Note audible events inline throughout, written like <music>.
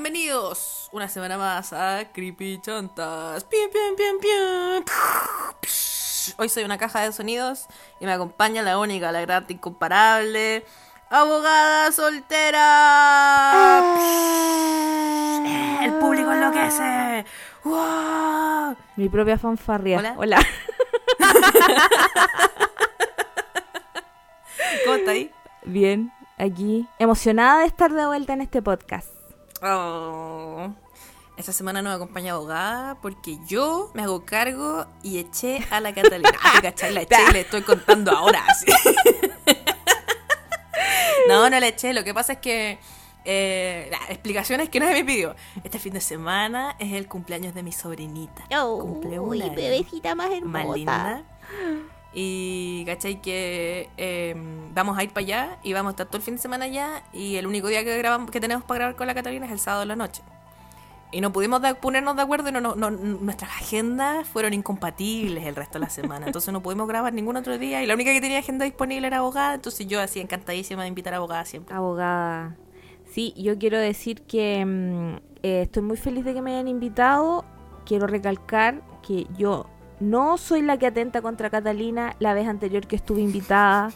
bienvenidos una semana más a Creepy Chantas. Hoy soy una caja de sonidos y me acompaña la única, la gran, incomparable, abogada soltera. El público enloquece. ¡Wow! Mi propia fanfarria. Hola. Hola. <laughs> ¿Cómo está ahí? Bien, aquí. Emocionada de estar de vuelta en este podcast. Oh. Esta semana nos acompaña abogada porque yo me hago cargo y eché a la Catalina. Ah, ¿te cachai? La eché y le estoy contando ahora. así. no, no la eché. Lo que pasa es que. Eh, la explicación es que no se me pidió. Este fin de semana es el cumpleaños de mi sobrinita. Cumple un año. bebecita más Más linda. Y cachai que eh, vamos a ir para allá y vamos a estar todo el fin de semana allá. Y el único día que grabamos, que tenemos para grabar con la Catalina es el sábado de la noche. Y no pudimos ponernos de acuerdo y no- no- nuestras agendas fueron incompatibles el resto de la semana. Entonces no pudimos grabar ningún otro día. Y la única que tenía agenda disponible era abogada. Entonces yo así encantadísima de invitar a abogada siempre. Abogada. Sí, yo quiero decir que mm, eh, estoy muy feliz de que me hayan invitado. Quiero recalcar que yo no soy la que atenta contra Catalina. La vez anterior que estuve invitada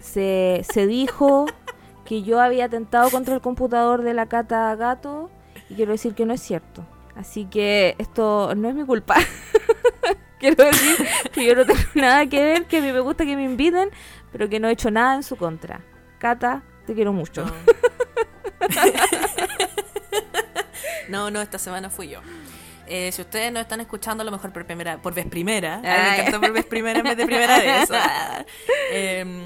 se, se dijo que yo había atentado contra el computador de la Cata Gato. Y quiero decir que no es cierto. Así que esto no es mi culpa. <laughs> quiero decir que yo no tengo nada que ver, que a mí me gusta que me inviten, pero que no he hecho nada en su contra. Cata, te quiero mucho. No, <laughs> no, esta semana fui yo. Eh, si ustedes no están escuchando, a lo mejor por primera, por vez primera, me Ay. encantó por vez primera en vez de primera vez. <laughs> Em,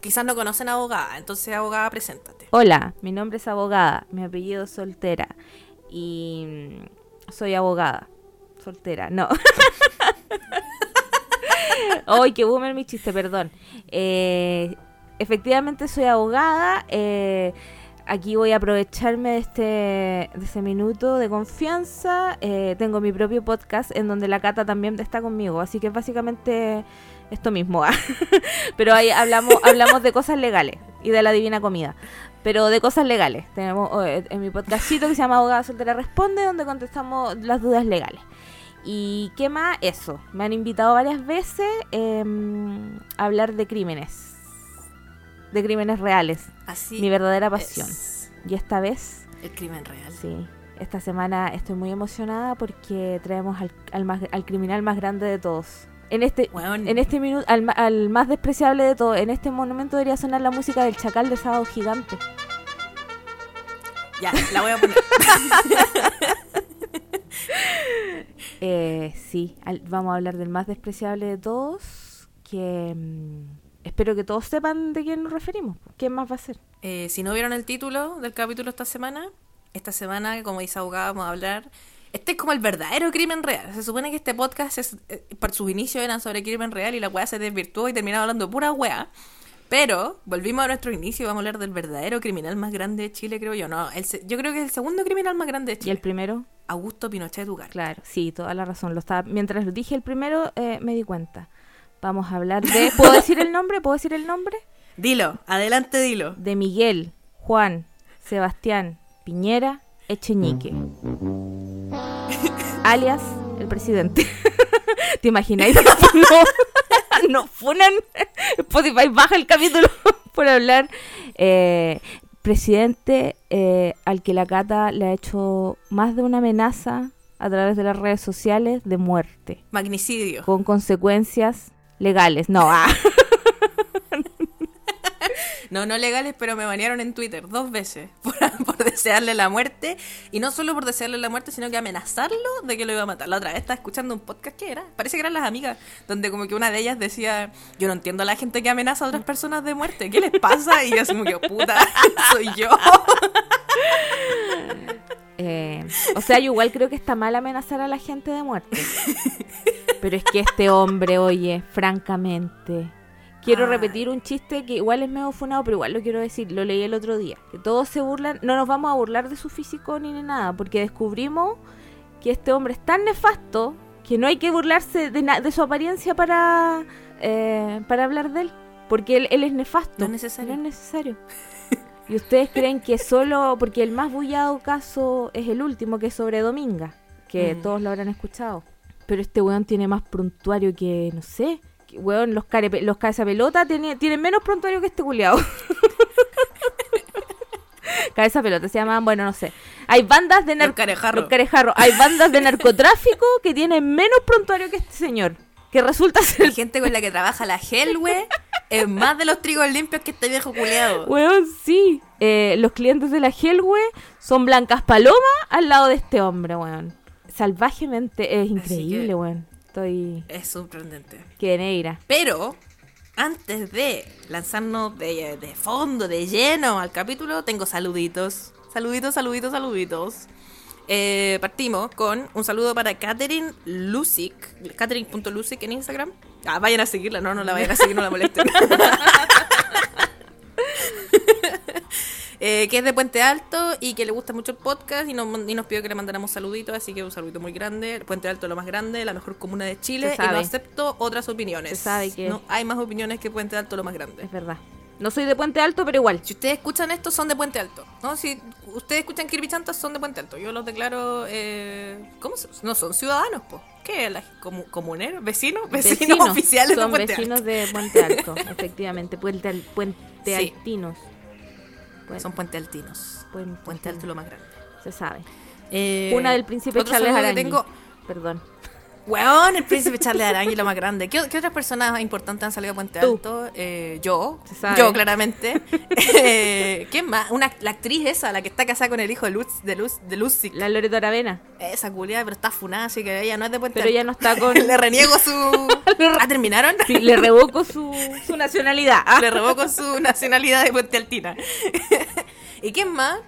quizás no conocen a abogada, entonces abogada, preséntate. Hola, mi nombre es abogada, mi apellido es soltera y mm, soy abogada. Soltera, no. <laughs> Ay, qué boomer mi chiste, perdón. Eh, efectivamente soy abogada. eh, aquí voy a aprovecharme de este, de ese minuto de confianza. eh, tengo mi propio podcast en donde la Cata también está conmigo. Así que es básicamente esto mismo. <laughs> Pero ahí hablamos, hablamos de cosas legales y de la divina comida. Pero de cosas legales. Tenemos eh, en mi podcastito que se llama Abogada Soltera Responde, donde contestamos las dudas legales. ¿Y qué más? Eso. Me han invitado varias veces em, a hablar de crímenes. De crímenes reales. Así mi verdadera pasión. es Y esta vez, el crimen real. sí. Esta semana estoy muy emocionada porque traemos al, al, más- al criminal más grande de todos. En este, Weón, en este minuto, al, al más despreciable de todos. En este momento debería sonar la música del chacal de Sábado Gigante. Ya, la voy a poner. <laughs> Eh, sí, al- vamos a hablar del más despreciable de todos. Que mm, espero que todos sepan de quién nos referimos. ¿Quién más va a ser? Eh, si no vieron el título del capítulo esta semana, esta semana, como dice abogada, vamos a hablar. Este es como el verdadero crimen real. Se supone que este podcast, es, eh, por sus inicios eran sobre crimen real y la weá se desvirtuó y terminaba hablando de pura weá. Pero volvimos a nuestro inicio y vamos a hablar del verdadero criminal más grande de Chile, creo yo. No, el se- yo creo que es el segundo criminal más grande de ¿Y Chile. el primero? Augusto Pinochet Ugar. Claro, sí, toda la razón. Lo estaba, mientras lo dije el primero, eh, me di cuenta. Vamos a hablar de... ¿Puedo decir el nombre? ¿Puedo decir el nombre? Dilo, adelante dilo. De Miguel, Juan, Sebastián, Piñera, Echeñique. <laughs> alias el presidente. <laughs> ¿Te imagináis? <laughs> no, no funan. Spotify baja el capítulo por hablar. Eh, presidente eh, al que la Cata le ha hecho más de una amenaza a través de las redes sociales de muerte, Magnicidio. con consecuencias legales. No, ah. <laughs> No, no legales, pero me banearon en Twitter dos veces <laughs> por, por desearle la muerte. Y no solo por desearle la muerte, sino que amenazarlo de que lo iba a matar. La otra vez estaba escuchando un podcast que era, parece que eran las amigas, donde como que una de ellas decía, yo no entiendo a la gente que amenaza a otras personas de muerte, ¿qué les pasa? Y yo así como que, puta, <laughs> soy yo. Eh, o sea, yo igual creo que está mal amenazar a la gente de muerte. Pero es que este hombre, oye, francamente. Quiero repetir un chiste que igual es medio funado, pero igual lo quiero decir. Lo leí el otro día. Que todos se burlan. No nos vamos a burlar de su físico ni de nada. Porque descubrimos que este hombre es tan nefasto que no hay que burlarse de, na- de su apariencia para, eh, para hablar de él. Porque él, él es nefasto. No es necesario. No es necesario. Y ustedes creen que solo, porque el más bullado caso es el último, que es sobre Dominga, que Mm. todos lo habrán escuchado. Pero este weón tiene más prontuario que, no sé, que, weón, los, care, los cabeza pelota tiene, tienen menos prontuario que este culiado. <laughs> cabeza pelota se llaman, bueno, no sé. Hay bandas de Los nar- carejarros. los carejarros. Hay bandas de narcotráfico que tienen menos prontuario que este señor. Que resulta ser La gente con la que trabaja la Helwe es más de los trigos limpios que este viejo culeado. Weón, sí. Eh, los clientes de la Helwe son blancas palomas al lado de este hombre, weón. Salvajemente es increíble, weón. Estoy Es sorprendente. que negra. Pero, antes de lanzarnos de, de fondo, de lleno al capítulo, tengo saluditos. Saluditos, saluditos, saluditos. Eh, partimos con un saludo para Catherine Lusic, Catherine.lusic en Instagram. Ah, vayan a seguirla, no, no la vayan a seguir, no la molesten. <laughs> <laughs> Eh, que es de Puente Alto y que le gusta mucho el podcast y nos, y nos pidió que le mandáramos saluditos, así que un saludito muy grande. Puente Alto es lo más grande, la mejor comuna de Chile y no acepto otras opiniones. Se sabe que- No hay más opiniones que Puente Alto lo más grande. Es verdad. No soy de Puente Alto, pero igual. Si ustedes escuchan esto, son de Puente Alto. ¿no? Si ustedes escuchan Kirby Chantas, son de Puente Alto. Yo los declaro. Eh, ¿Cómo se- No son ciudadanos, pues. ¿Qué? ¿Las comu- ¿Comuneros? ¿Vecinos? Vecinos, oficiales son de Puente vecinos Alto. de Puente Alto, <laughs> efectivamente. Puente, Puente Sí. Altinos. Son Puente Altinos. Puente, Puente Alto lo más grande. Se sabe. Eh, Una del príncipe Charles tengo. Perdón. Weón, el príncipe <laughs> Charles Arangui lo más grande. ¿Qué, qué otras personas importantes han salido a Puente Tú. Alto? Eh, yo. Yo, claramente. <laughs> eh, ¿Quién más? Una, la actriz esa, la que está casada con el hijo de Luz, de Luz, de Lucy. La Loreto Aravena. Esa culiada, pero está funada, así que ella no es de Puente Pero Alto. ella no está con... <laughs> Le reniego su. ¿Ah, terminaron? Sí, le revoco su, su nacionalidad. Le revoco su nacionalidad de Puente Altina. ¿Y quién más?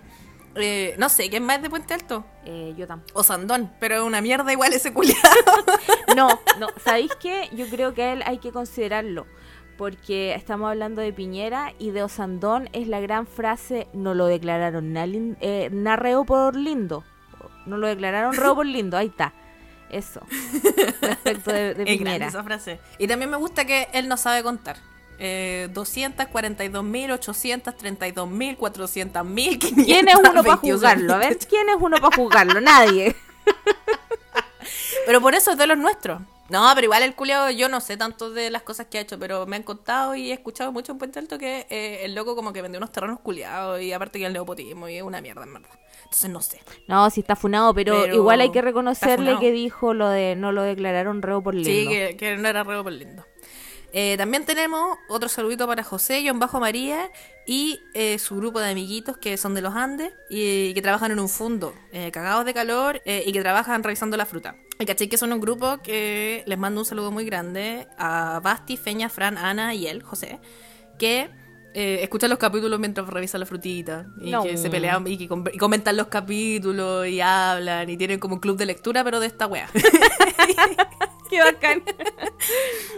Eh, no sé, ¿quién más es de Puente Alto? Eh, yo tampoco. O Sandón, pero es una mierda igual ese culiado. <laughs> No, no, ¿sabéis qué? Yo creo que a él hay que considerarlo. Porque estamos hablando de Piñera y de Osandón es la gran frase, no lo declararon na, eh, na reo por lindo. No lo declararon reo por lindo, ahí está. Eso. Respecto de, <laughs> Piñera. esa frase. Y también me gusta que él no sabe contar. Eh, 242.832.400.000, 400.000, ¿Quién es uno para <laughs> juzgarlo? A ver, ¿quién es uno para juzgarlo? Nadie. <laughs> Pero por eso es de los nuestros. No, pero igual el culiao, yo no sé tanto de las cosas que ha hecho, pero me han contado y he escuchado mucho en Puente Alto que eh, el loco como que vendió unos terrenos culiados y aparte que el neopotismo y es una mierda, en verdad. Entonces no sé. No, sí está funado, pero, Pero igual hay que reconocerle que dijo lo de no lo declararon reo por lindo. Sí, que, que no era reo por lindo. Eh, también tenemos otro saludito para José, John Bajo María y eh, su grupo de amiguitos que son de los Andes y, que trabajan en un fondo, eh, cagados de calor y que trabajan revisando la fruta. Y caché que son un grupo que les mando un saludo muy grande a Basti, Feña, Fran, Ana y él, José, que eh, escuchan los capítulos mientras revisan la frutita y No. que se pelean y que com- y comentan los capítulos y hablan y tienen como un club de lectura pero de esta wea. <laughs> <laughs> Qué bacán.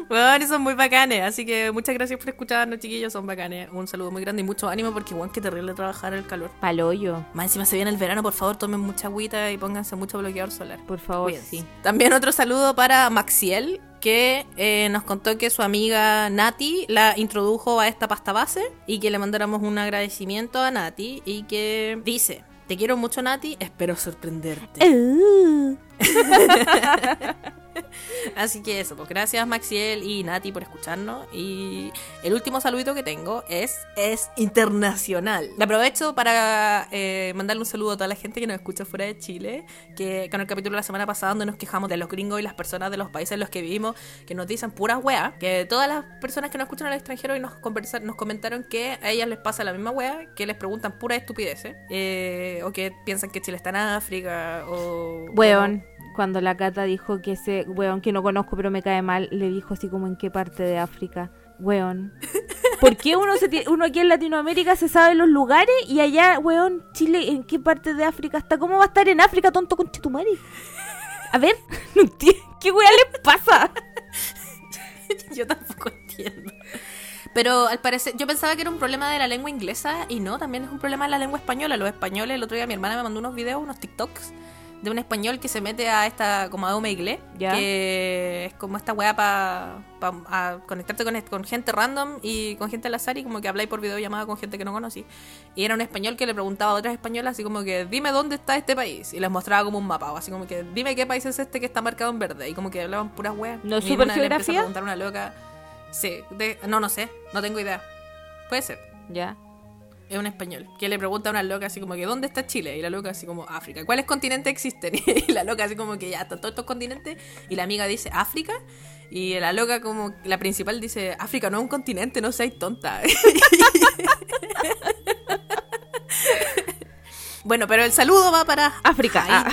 Bueno, y son muy bacanes, así que muchas gracias por escucharnos, chiquillos, son bacanes. Un saludo muy grande y mucho ánimo porque, bueno, qué terrible trabajar el calor. Paloyo, Más encima se viene el verano, por favor, tomen mucha agüita y pónganse mucho bloqueador solar. por favor, Cuídense. sí. También otro saludo para Maxiel, que eh, nos contó que su amiga Nati la introdujo a esta pasta base y que le mandáramos un agradecimiento a Nati y que dice, te quiero mucho Nati, espero sorprenderte. <laughs> Uh. <laughs> <laughs> Así que eso, pues gracias Maxiel y Nati por escucharnos. Y el último saludito que tengo es, es internacional. Le aprovecho para eh, mandarle un saludo a toda la gente que nos escucha fuera de Chile, que con el capítulo de la semana pasada donde nos quejamos de los gringos y las personas de los países en los que vivimos, que nos dicen puras weas, que todas las personas que nos escuchan al extranjero y nos, nos comentaron que a ellas les pasa la misma wea, que les preguntan pura estupideces, eh, o que piensan que Chile está en África, o... Weón, cuando la Cata dijo que ese weón que no conozco pero me cae mal, le dijo así como en qué parte de África. Weón. <laughs> ¿Por qué uno, se uno aquí en Latinoamérica se sabe los lugares y allá, weón, Chile, en qué parte de África está? ¿Cómo va a estar en África, tonto con Chetumari? A ver, <laughs> no. ¿Qué weón le pasa? <laughs> Yo tampoco entiendo. Pero al parecer, yo pensaba que era un problema de la lengua inglesa y no, también es un problema de la lengua española. Los españoles, el otro día mi hermana me mandó unos videos, unos TikToks, de un español que se mete a esta, como a Omegle, Ya. que es como esta weá para conectarte con, con gente random y con gente al azar y como que habláis por videollamada con gente que no conocí. Y era un español que le preguntaba a otras españolas así como que, dime dónde está este país. Y les mostraba como un mapa, o así como que, dime qué país es este que está marcado en verde. Y como que hablaban puras weas. ¿No supergeografía? empezó a preguntar a una loca. Sí, de- no, no sé, no tengo idea. Puede ser. Ya. Es un español que le pregunta a una loca así como que ¿dónde está Chile? Y la loca así como África. ¿Cuáles continentes existen? <laughs> Y la loca así como que ya están todos estos continentes. Y la amiga dice África. Y la loca como la principal dice África no es un continente, no seas tonta. <laughs> bueno, pero el saludo va para África, ah.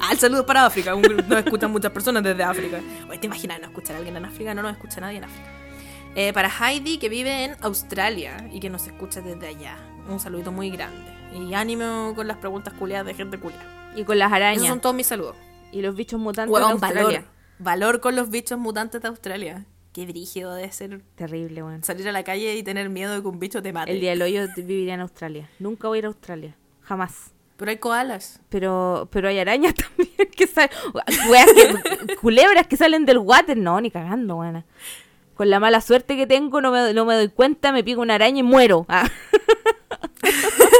Ah, el saludo para África. Nos escuchan muchas personas desde África. Oye, ¿te imaginas no escuchar a alguien en África? No nos escucha nadie en África. Eh, para Heidi, que vive en Australia y que nos escucha desde allá. Un saludito muy grande. Y ánimo con las preguntas culiadas de gente culiada. Y con las Esos arañas. son todos mis saludos. Y los bichos mutantes de Australia. valor. Valor con los bichos mutantes de Australia. Qué brígido debe ser Terrible, weón. salir a la calle y tener miedo de que un bicho te mate. El día del hoyo viviría en Australia. Nunca voy a ir a Australia. Jamás. Pero hay koalas. Pero, pero hay arañas <laughs> también que salen. culebras que salen del water. No, ni cagando, weón. Con la mala suerte que tengo, no me, no me doy cuenta, me pico una araña y muero. Ah. <laughs>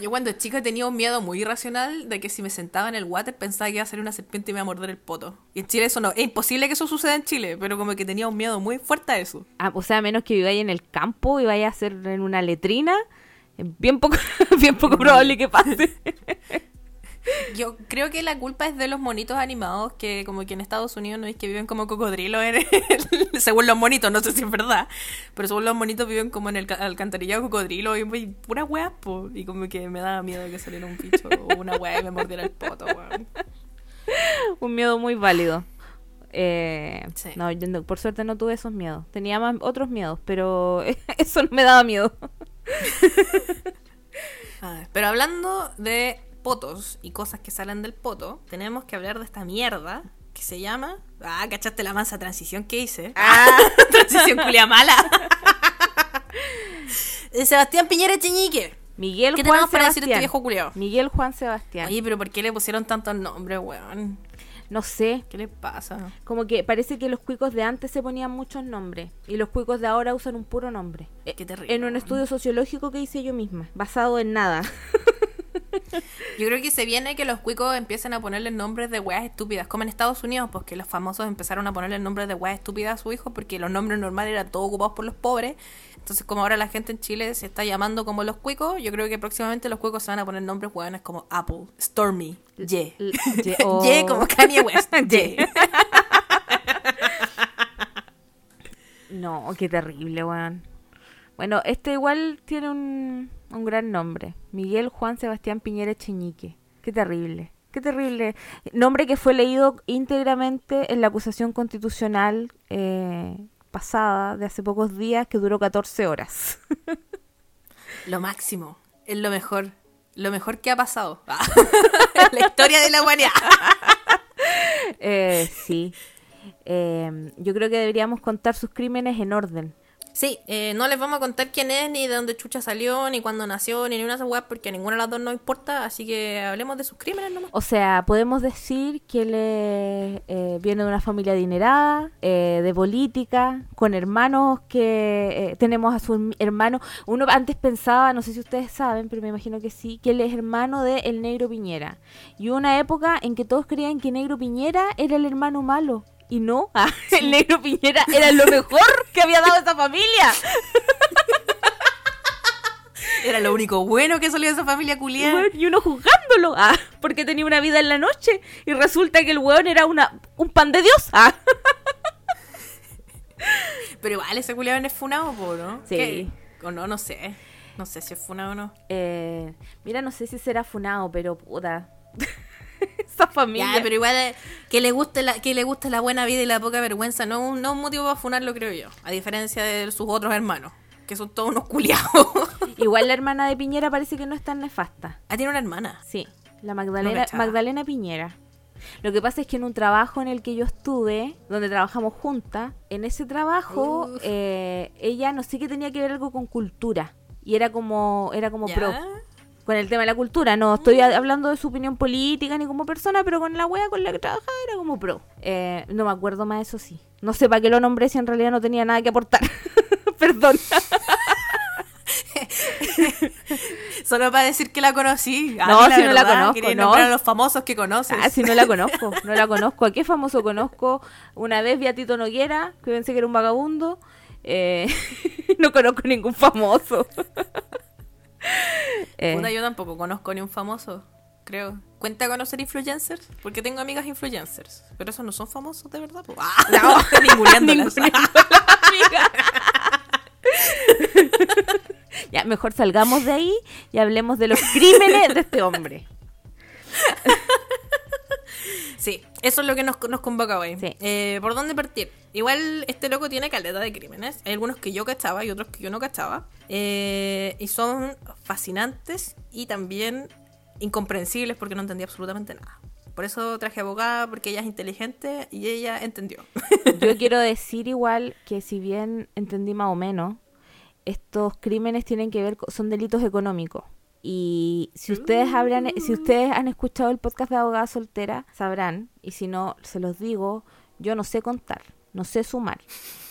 Yo cuando chica tenía un miedo muy irracional de que si me sentaba en el water pensaba que iba a salir una serpiente y me iba a morder el poto. Y en Chile eso no, es imposible que eso suceda en Chile, pero como que tenía un miedo muy fuerte a eso. Ah, o sea, a menos que viváis en el campo y vaya a hacer en una letrina, es bien poco, <laughs> bien poco probable que pase. <laughs> Yo creo que la culpa es de los monitos animados que como que en Estados Unidos no es que viven como cocodrilos <laughs> según los monitos, no sé si es verdad, pero según los monitos viven como en el ca- alcantarillado cocodrilo y, y pura weá, po, y como que me daba miedo que saliera un bicho o una weá y me mordiera el poto, weón. Un miedo muy válido. Eh, Sí. No, yo no- por suerte no tuve esos miedos. Tenía más otros miedos, pero <laughs> eso no me daba miedo. <laughs> A ver, pero hablando de potos y cosas que salen del poto, tenemos que hablar de esta mierda que se llama. Ah, cachaste la mansa transición que hice. <laughs> Ah, <laughs> transición culia mala. <laughs> Sebastián Piñera Cheñique. Miguel ¿Qué Juan tenemos para decir este Sebastián. viejo culiao? Miguel Juan Sebastián. Oye, pero ¿por qué le pusieron tantos nombres, weón? No sé, ¿Qué le pasa? como que parece que los cuicos de antes se ponían muchos nombres y los cuicos de ahora usan un puro nombre. Eh, Qué terrible. En un estudio sociológico que hice yo misma, basado en nada. Yo creo que se viene que los cuicos empiecen a ponerle nombres de weas estúpidas, como en Estados Unidos, porque los famosos empezaron a ponerle nombres de weas estúpidas a su hijo, porque los nombres normales eran todos ocupados por los pobres. Entonces, como ahora la gente en Chile se está llamando como los cuicos, yo creo que próximamente los cuicos se van a poner nombres weones como Apple, Stormy, <laughs> ye- Ye oh. como Kanye West. <laughs> Ye. <laughs> No, qué terrible, weón. Bueno, este igual tiene un, un gran nombre. Miguel Juan Sebastián Piñera Cheñique. Qué terrible. Qué terrible. Nombre que fue leído íntegramente en la acusación constitucional eh, pasada de hace pocos días que duró 14 horas. <laughs> Lo máximo, es lo mejor, lo mejor que ha pasado <laughs> en la historia de la humanidad. <laughs> Eh, sí. Eh, yo creo que deberíamos contar sus crímenes en orden. Sí, eh, no les vamos a contar quién es, ni de dónde chucha salió, ni cuándo nació, ni ninguna de esas weas, porque ninguna de las dos nos importa, así que hablemos de sus crímenes nomás. O sea, podemos decir que él eh, eh, viene de una familia adinerada, eh, de política, con hermanos que eh, tenemos a su hermano. Uno antes pensaba, no sé si ustedes saben, pero me imagino que sí, que él es hermano de El Negro Piñera. Y una época en que todos creían que Negro Piñera era el hermano malo. Y no, ah, <laughs> el Negro Piñera era lo mejor que había dado esa familia. <laughs> Era lo único bueno que salió de esa familia culiada. Y uno juzgándolo, ah, porque tenía una vida en la noche y resulta que el weón era una, un pan de Dios. Ah. <laughs> Pero igual ese culiado es funado, po, ¿no? Sí. ¿Qué? O no, no sé. No sé si es funado o no. Eh, mira, no sé si será funado, pero puta. <laughs> Esa familia. Ya, pero igual eh, que le guste la, que le guste la buena vida y la poca vergüenza, no, es un- no un motivo para funarlo, creo yo. A diferencia de sus otros hermanos, que son todos unos culiados. <laughs> Igual la hermana de Piñera parece que no es tan nefasta. ah, tiene una hermana. Sí, la Magdalena. Magdalena Piñera. Lo que pasa es que en un trabajo en el que yo estuve, donde trabajamos juntas, en ese trabajo eh, ella no sé qué tenía que ver algo con cultura. Y era como, era como pro, con el tema de la cultura. No estoy a- hablando de su opinión política ni como persona, pero con la wea con la que trabajaba era como pro. Eh, no me acuerdo más, eso sí. No sé para qué lo nombré si en realidad no tenía nada que aportar. <laughs> Perdón. <laughs> Solo para decir que la conocí. A No, mí, si no la conozco, no. a los famosos que conoces. Ah, si no la conozco, <laughs> no la conozco. ¿A qué famoso conozco? Una vez vi a Tito Noguera, que pensé que era un vagabundo. Eh, no conozco ningún famoso. Eh, Puta, yo tampoco conozco ni un famoso, creo. ¿Cuenta conocer influencers? Porque tengo amigas influencers. Pero esos no son famosos, de verdad. Ah, No. <laughs> ninguneándolas. amiga. <laughs> ya, mejor salgamos de ahí y hablemos de los crímenes de este hombre. <laughs> Sí, eso es lo que nos, nos convoca hoy. Sí. Eh, ¿Por dónde partir? Igual este loco tiene caleta de crímenes. Hay algunos que yo cachaba y otros que yo no cachaba. Eh, y son fascinantes y también incomprensibles porque no entendía absolutamente nada. Por eso traje abogada, porque ella es inteligente y ella entendió. Yo <laughs> quiero decir igual que si bien entendí más o menos, estos crímenes tienen que ver con, son delitos económicos. Y si ustedes habrán, si ustedes han escuchado el podcast de abogada soltera, sabrán, y si no, se los digo, yo no sé contar, no sé sumar.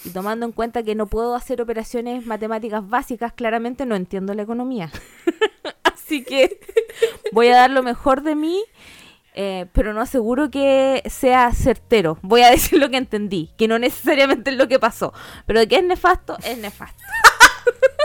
Y tomando en cuenta que no puedo hacer operaciones matemáticas básicas, claramente no entiendo la economía. <laughs> Así que voy a dar lo mejor de mí eh, pero no aseguro que sea certero. Voy a decir lo que entendí, que no necesariamente es lo que pasó, pero de que es nefasto, es nefasto. <laughs>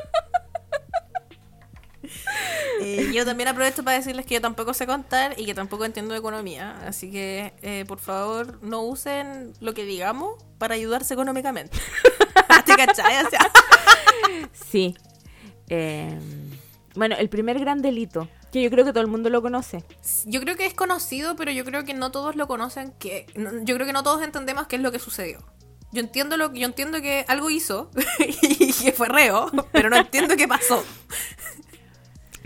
Eh, yo también aprovecho para decirles que yo tampoco sé contar y que tampoco entiendo de economía. Así que, eh, por favor, no usen lo que digamos para ayudarse económicamente. <laughs> ¿Te cachai? O sea, Sí. Eh, bueno, el primer gran delito, que yo creo que todo el mundo lo conoce. Yo creo que es conocido, pero yo creo que no todos lo conocen. Que yo creo que no todos entendemos qué es lo que sucedió. Yo entiendo lo yo entiendo que algo hizo <laughs> y que fue reo, pero no entiendo qué pasó.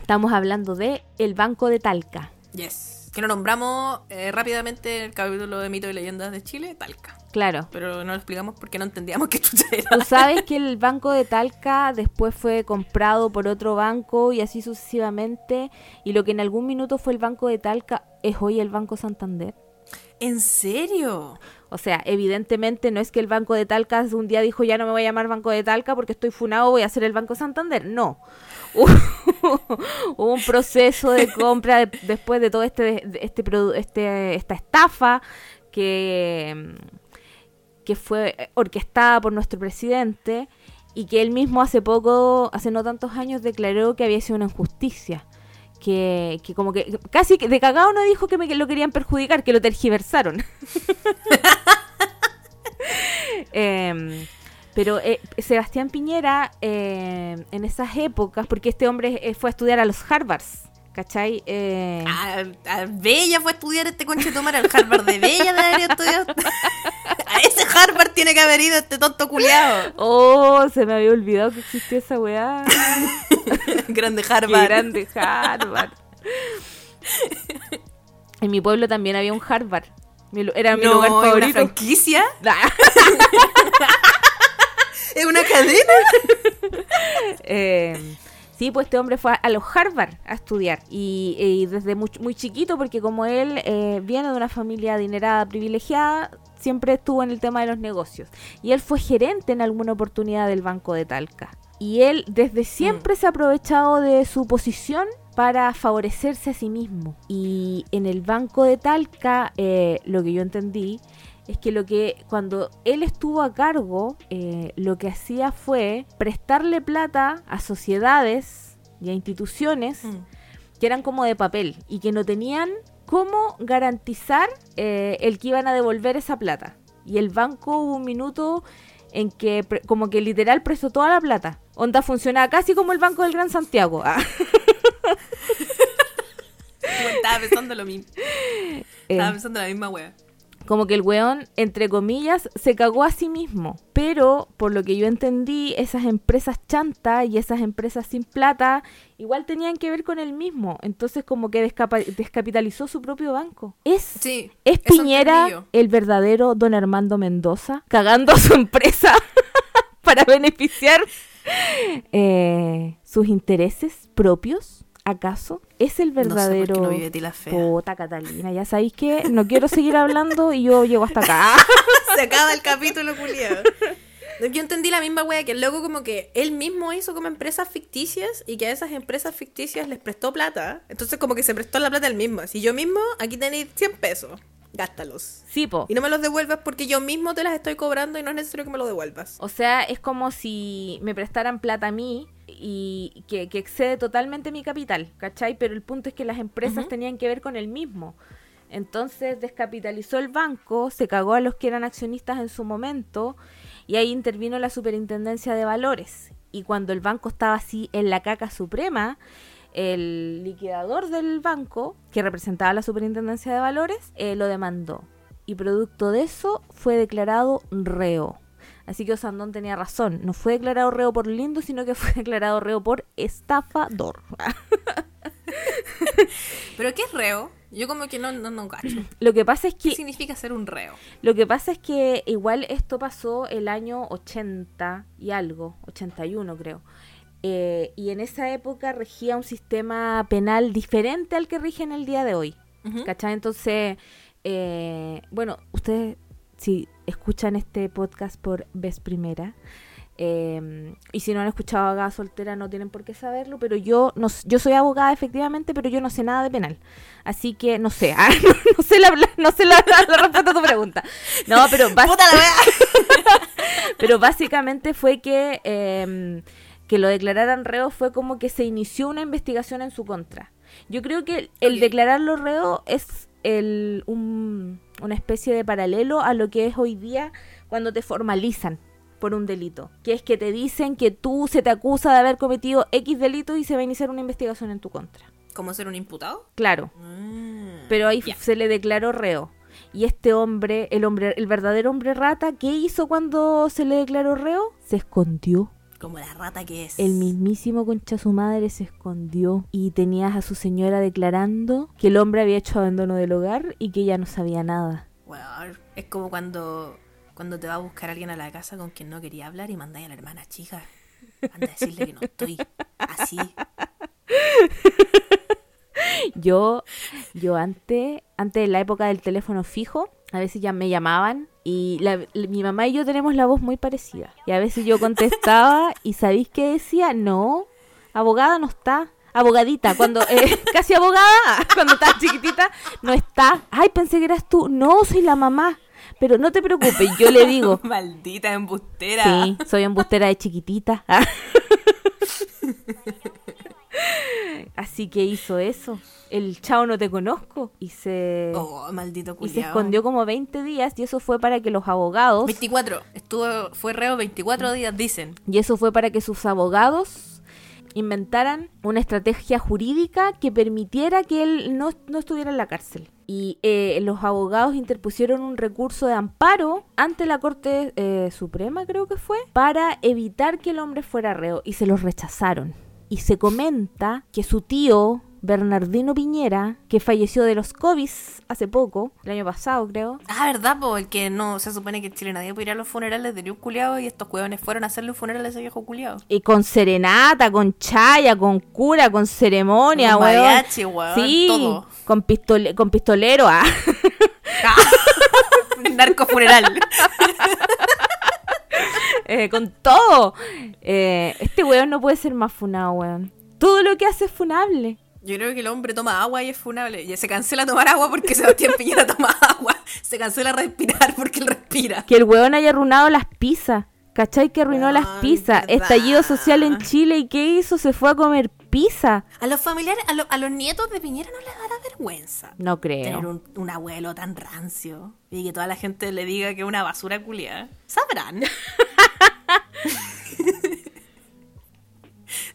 Estamos hablando de el Banco de Talca. Yes. Que lo nombramos eh, rápidamente en el capítulo de Mito y Leyendas de Chile, Talca. Claro. Pero no lo explicamos porque no entendíamos <laughs> qué chucha era. Tú sabes que el Banco de Talca después fue comprado por otro banco y así sucesivamente. Y lo que en algún minuto fue el Banco de Talca es hoy el Banco Santander. ¿En serio? O sea, evidentemente no es que el Banco de Talca un día dijo ya no me voy a llamar Banco de Talca porque estoy funado, voy a hacer el Banco Santander. No. <laughs> Hubo un proceso de compra de- después de todo este, este, este esta estafa que, que fue orquestada por nuestro presidente y que él mismo hace poco, hace no tantos años, declaró que había sido una injusticia. Que, que como que casi de cagado no dijo que me lo querían perjudicar, que lo tergiversaron. <laughs> Em, pero eh, Sebastián Piñera, eh, en esas épocas, porque este hombre eh, fue a estudiar a los Harvards, ¿cachai? Eh, A, a Bella fue a estudiar este conchetumar al Harvard de Bella de haber estudiado. <laughs> A ese Harvard tiene que haber ido este tonto culiado. Oh, se me había olvidado que existía esa weá. <laughs> Grande Qué Harvard. grande Harvard. <laughs> En mi pueblo también había un Harvard. Mi Era mi No, lugar ¿es una favorito. franquicia? ¿Es una cadena? <laughs> Eh, sí, pues este hombre fue a, los Harvard a estudiar y, y desde muy, muy chiquito, porque como él eh, viene de una familia adinerada, privilegiada, siempre estuvo en el tema de los negocios. Y él fue gerente en alguna oportunidad del Banco de Talca. Y él desde siempre se ha aprovechado de su posición para favorecerse a sí mismo. Y en el Banco de Talca, eh, lo que yo entendí es que lo que cuando él estuvo a cargo, eh, lo que hacía fue prestarle plata a sociedades y a instituciones Mm. que eran como de papel y que no tenían cómo garantizar eh, el que iban a devolver esa plata. Y el banco hubo un minuto en que como que literal prestó toda la plata. Onda funcionaba casi como el Banco del Gran Santiago. Ah. <laughs> Estaba pensando lo mismo. <laughs> Eh, Estaba pensando la misma wea. Como que el weón, entre comillas, se cagó a sí mismo. Pero, por lo que yo entendí, esas empresas chantas y esas empresas sin plata igual tenían que ver con él mismo. Entonces, como que descapitalizó su propio banco. Es, Sí. es Piñera el verdadero don Armando Mendoza, cagando a su empresa <laughs> para beneficiar eh, sus intereses propios. ¿Acaso? ¿Es el No sé verdadero... no vive Fea. Puta Catalina, ya sabéis que no quiero seguir hablando y yo llego hasta acá. <laughs> Se acaba el capítulo, culiado. Yo entendí la misma wea que el loco como que él mismo hizo como empresas ficticias y que a esas empresas ficticias les prestó plata. Entonces como que se prestó la plata él mismo. Si yo mismo, aquí tenéis 100 pesos, gástalos. Sí, po. Y no me los devuelvas porque yo mismo te las estoy cobrando y no es necesario que me lo devuelvas. O sea, es como si me prestaran plata a mí y que, que excede totalmente mi capital, ¿cachai? Pero el punto es que las empresas tenían que ver con el mismo. Entonces descapitalizó el banco, se cagó a los que eran accionistas en su momento y ahí intervino la superintendencia de valores. Y cuando el banco estaba así en la caca suprema, el liquidador del banco, que representaba la superintendencia de valores, eh, lo demandó. Y producto de eso fue declarado reo. Así que Osandón tenía razón. No fue declarado reo por lindo, sino que <laughs> fue declarado reo por estafador. <laughs> ¿Pero qué es reo? Yo como que no, no, no cacho. <clears throat> Lo que pasa es ¿Qué que significa ser un reo? Lo que pasa es que igual esto pasó el año 80 y algo, 81 creo. Eh, y en esa época regía un sistema penal diferente al que rige en el día de hoy. Ujú. ¿Cachai? Entonces, eh, bueno, ustedes si escuchan este podcast por vez primera, eh, y si no han escuchado abogada soltera no tienen por qué saberlo, pero yo no, yo soy abogada efectivamente, pero yo no sé nada de penal. Así que no sé, <laughs> ah, no, no sé, la, no sé la, la respuesta a tu pregunta. No, pero ¡Puta la <laughs> pero básicamente fue que, eh, que lo declararan reo fue como que se inició una investigación en su contra. Yo creo que el, declararlo reo es el, un- una especie de paralelo a lo que es hoy día cuando te formalizan por un delito. Que es que te dicen que tú se te acusa de haber cometido X delito y se va a iniciar una investigación en tu contra. ¿Cómo ser un imputado? Claro. Mm. Pero ahí se le declaró reo. Y este hombre, el hombre, el verdadero hombre rata, ¿qué hizo cuando se le declaró reo? Se escondió. Como la rata que es. El mismísimo concha su madre se escondió y tenías a su señora declarando que el hombre había hecho abandono del hogar y que ella no sabía nada. Weón, es como cuando, cuando te va a buscar alguien a la casa con quien no quería hablar y mandáis a la hermana chica. Anda a decirle que no estoy así. <laughs> Yo, yo antes, antes de la época del teléfono fijo, a veces ya me llamaban y la- mi mamá y yo tenemos la voz muy parecida. Y a veces yo contestaba <laughs> y ¿sabéis qué decía? No, abogada no está. Abogadita, cuando eh, <laughs> casi abogada, cuando estaba chiquitita, no está. Ay, pensé que eras tú. No, soy la mamá. Pero no te preocupes, yo le digo. <laughs> Maldita embustera. Sí, soy embustera de chiquitita. Así que hizo eso. El chao no te conozco. Y se, Oh, maldito y se culiao. escondió como 20 días. Y eso fue para que los abogados. 24. Estuvo, fue reo 24 días, dicen. Y eso fue para que sus abogados inventaran una estrategia jurídica que permitiera que él no, no estuviera en la cárcel. Y eh, los abogados interpusieron un recurso de amparo ante la Corte eh, Suprema, creo que fue, para evitar que el hombre fuera reo. Y se los rechazaron. Y se comenta que su tío, Bernardino Piñera, que falleció de los COVID hace poco, el año pasado creo, Ah, ¿verdad? Po? El que no se supone que en Chile nadie puede ir a los funerales de un culiao y estos huevones fueron a hacerle un funeral a ese viejo culiao. Y con serenata, con chaya, con cura, con ceremonia, Con weón. mariachi, weón, Sí, todo. con, pistole- con pistolero, ah. <laughs> Narco funeral. <laughs> Eh, con todo. Eh, este weón no puede ser más funado, weón. Todo lo que hace es funable. Yo creo que el hombre toma agua y es funable. Y se cancela tomar agua porque Sebastián Piñera toma agua. Se cancela respirar porque él respira. Que el weón haya arruinado las pizzas. ¿Cachai? Que arruinó las pizzas. verdad. Estallido social en Chile. ¿Y qué hizo? Se fue a comer pizza. A los familiares, a, lo- a los nietos de Piñera no les dará vergüenza. No Tener creo. un, un abuelo tan rancio y que toda la gente le diga que es una basura culiada. Sabrán. <laughs>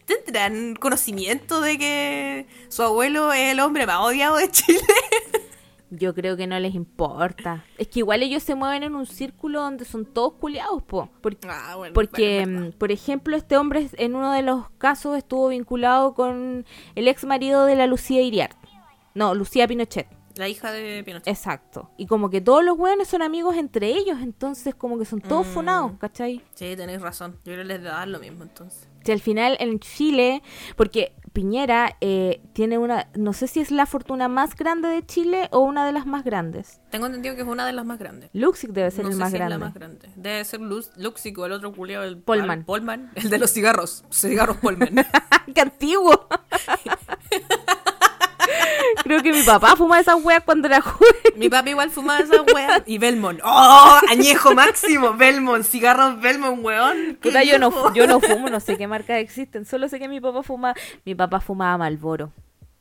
¿Tendrán conocimiento de que su abuelo es el hombre más odiado de Chile? <laughs> Yo creo que no les importa. Es que igual ellos se mueven en un círculo donde son todos culiados, po. Porque Ah, bueno, Porque, bueno, mm, por ejemplo, este hombre en uno de los casos estuvo vinculado con el ex marido de la Lucía Iriart. No, Lucía Pinochet. La hija de Pinochet. Exacto. Y como que todos los hueones son amigos entre ellos, entonces como que son todos Mm. funados, ¿cachai? Sí, tenéis razón. Yo creo que les da lo mismo entonces. Si al final en Chile, porque Piñera eh, tiene una, no sé si es la fortuna más grande de Chile o una de las más grandes. Tengo entendido que es una de las más grandes. Luxic debe ser no el sé más si es grande. la más grande. Debe ser Lux- Luxic o el otro culiao, el Polman. Polman, el de los cigarros. Cigarros Polman. <laughs> ¡Qué antiguo! <laughs> Creo que mi papá fuma esas weas cuando era joven. Mi papi igual fumaba esa wea. Y Belmont. ¡Oh! Añejo máximo. Belmont. Cigarros Belmont, weón. ¡Qué Puta, yo no, yo no fumo, no sé qué marcas existen. Solo sé que mi papá fumaba. Mi papá fumaba Malboro.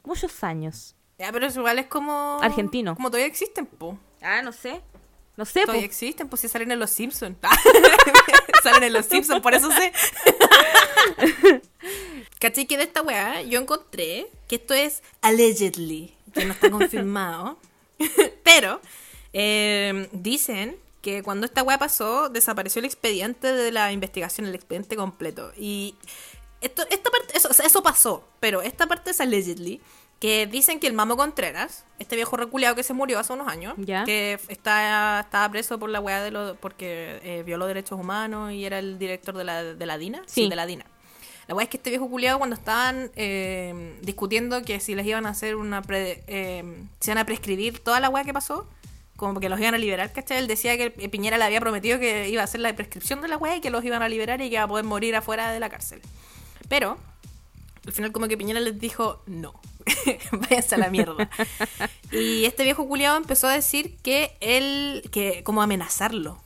Muchos años. Ya, pero eso igual es como... Argentino. Como todavía existen, po. Ah, no sé. No sé, Todavía po. existen, pues si salen en Los Simpsons. <laughs> salen en Los Simpsons, por eso sé. <laughs> ¿Cachai que de esta weá yo encontré que esto es allegedly, que no está confirmado. <laughs> Pero eh, dicen que cuando esta weá pasó, desapareció el expediente de la investigación, el expediente completo. Y esto, esta eso, eso pasó, pero esta parte es allegedly. Que dicen que el Mamo Contreras, este viejo reculeado que se murió hace unos años, Ya. que está, estaba preso por la weá de lo, porque eh, violó derechos humanos y era el director de la, de la DINA. Sí. de la DINA. La weá es que este viejo culiado cuando estaban eh, discutiendo que si les iban a hacer una pre- eh, se iban a prescribir toda la weá que pasó, como que los iban a liberar, ¿cachai? Él decía que Piñera le había prometido que iba a hacer la prescripción de la weá y que los iban a liberar y que iba a poder morir afuera de la cárcel. Pero, al final como que Piñera les dijo, no, <laughs> váyanse a la mierda. <laughs> y este viejo culiado empezó a decir que él, que como amenazarlo,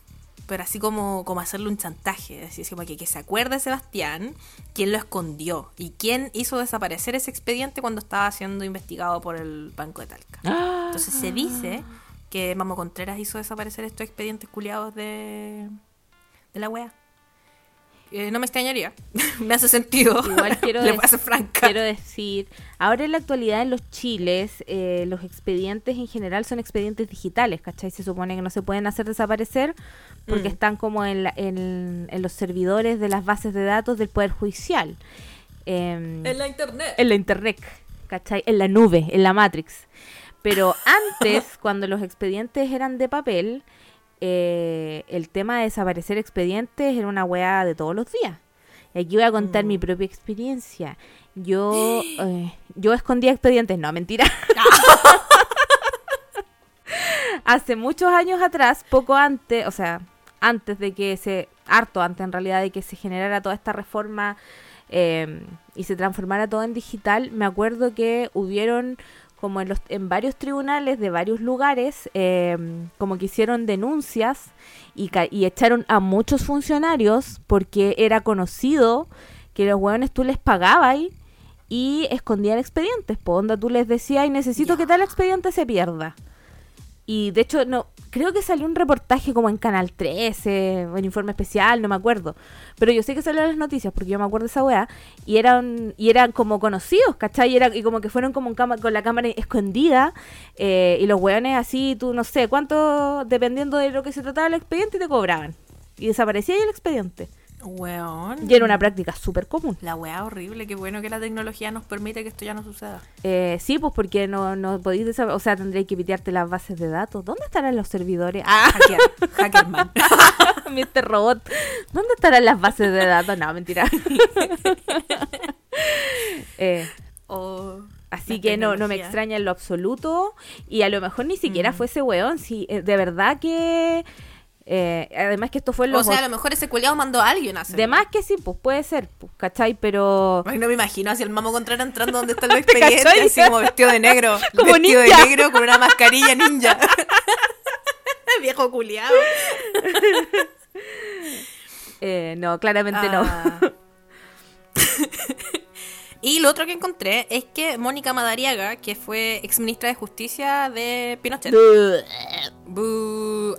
pero así como, como hacerle un chantaje, así como que, que se acuerde Sebastián quién lo escondió y quién hizo desaparecer ese expediente cuando estaba siendo investigado por el Banco de Talca. Entonces se dice que Mamo Contreras hizo desaparecer estos expedientes culiados de, de la wea. Eh, no me extrañaría. <laughs> me hace sentido. Igual <laughs> quiero, Le dec- voy a ser franca. quiero decir, ahora en la actualidad en los chiles, eh, los expedientes en general son expedientes digitales, ¿cachai? Se supone que no se pueden hacer desaparecer porque Mm. están como en, la- en, en los servidores de las bases de datos del Poder Judicial. Em, En la internet. en la internet, ¿cachai? En la nube, en la Matrix. Pero <laughs> antes, cuando los expedientes eran de papel, eh, el tema de desaparecer expedientes era una weá de todos los días. Y aquí voy a contar Mm. mi propia experiencia. Yo, <gasps> eh, yo escondía expedientes, no, mentira. <laughs> Hace muchos años atrás, poco antes, o sea, antes de que se, harto antes en realidad de que se generara toda esta reforma eh, y se transformara todo en digital, me acuerdo que hubieron como en, los, en varios tribunales de varios lugares, eh, como que hicieron denuncias y, y echaron a muchos funcionarios porque era conocido que los hueones tú les pagabas y escondían expedientes. Por onda tú les decías, y necesito que tal expediente se pierda. Y de hecho, no, creo que salió un reportaje como en Canal 13, o en Informe Especial, no me acuerdo. Pero yo sé que salió las noticias, porque yo me acuerdo de esa weá. Y eran, y eran como conocidos, ¿cachai? Y, era, y como que fueron como en cama- con la cámara escondida. eh, y los weones así, tú no sé cuánto, dependiendo de lo que se trataba el expediente, te cobraban. Y desaparecía ahí el expediente. Weón. Y era una práctica súper común. La wea horrible. Qué bueno que la tecnología nos permite que esto ya no suceda. Eh, sí, pues porque no, no podéis o sea, tendréis que pitearte las bases de datos. ¿Dónde estarán los servidores? Ah, Hackear. Hackerman. <laughs> Mr. Robot. ¿Dónde estarán las bases de datos? No, mentira. <laughs> Eh, así que no, no me extraña en lo absoluto. Y a lo mejor ni siquiera Mm. fue ese weón. Si, eh, de verdad que... eh, además que esto fue en O sea, a lo mejor ese culiado mandó a alguien a hacerlo. de más que sí, pues puede ser, pues, ¿cachai? Pero... Ay, no me imagino así el mamo Contreras entrando donde están <laughs> los ¿Te cachai? expedientes, así como vestido de negro. <laughs> Como vestido ninja. de negro con una mascarilla ninja. <laughs> Viejo culiado. eh, no, claramente no. Y lo otro que encontré es que Mónica Madariaga, que fue ex ministra de Justicia de Pinochet,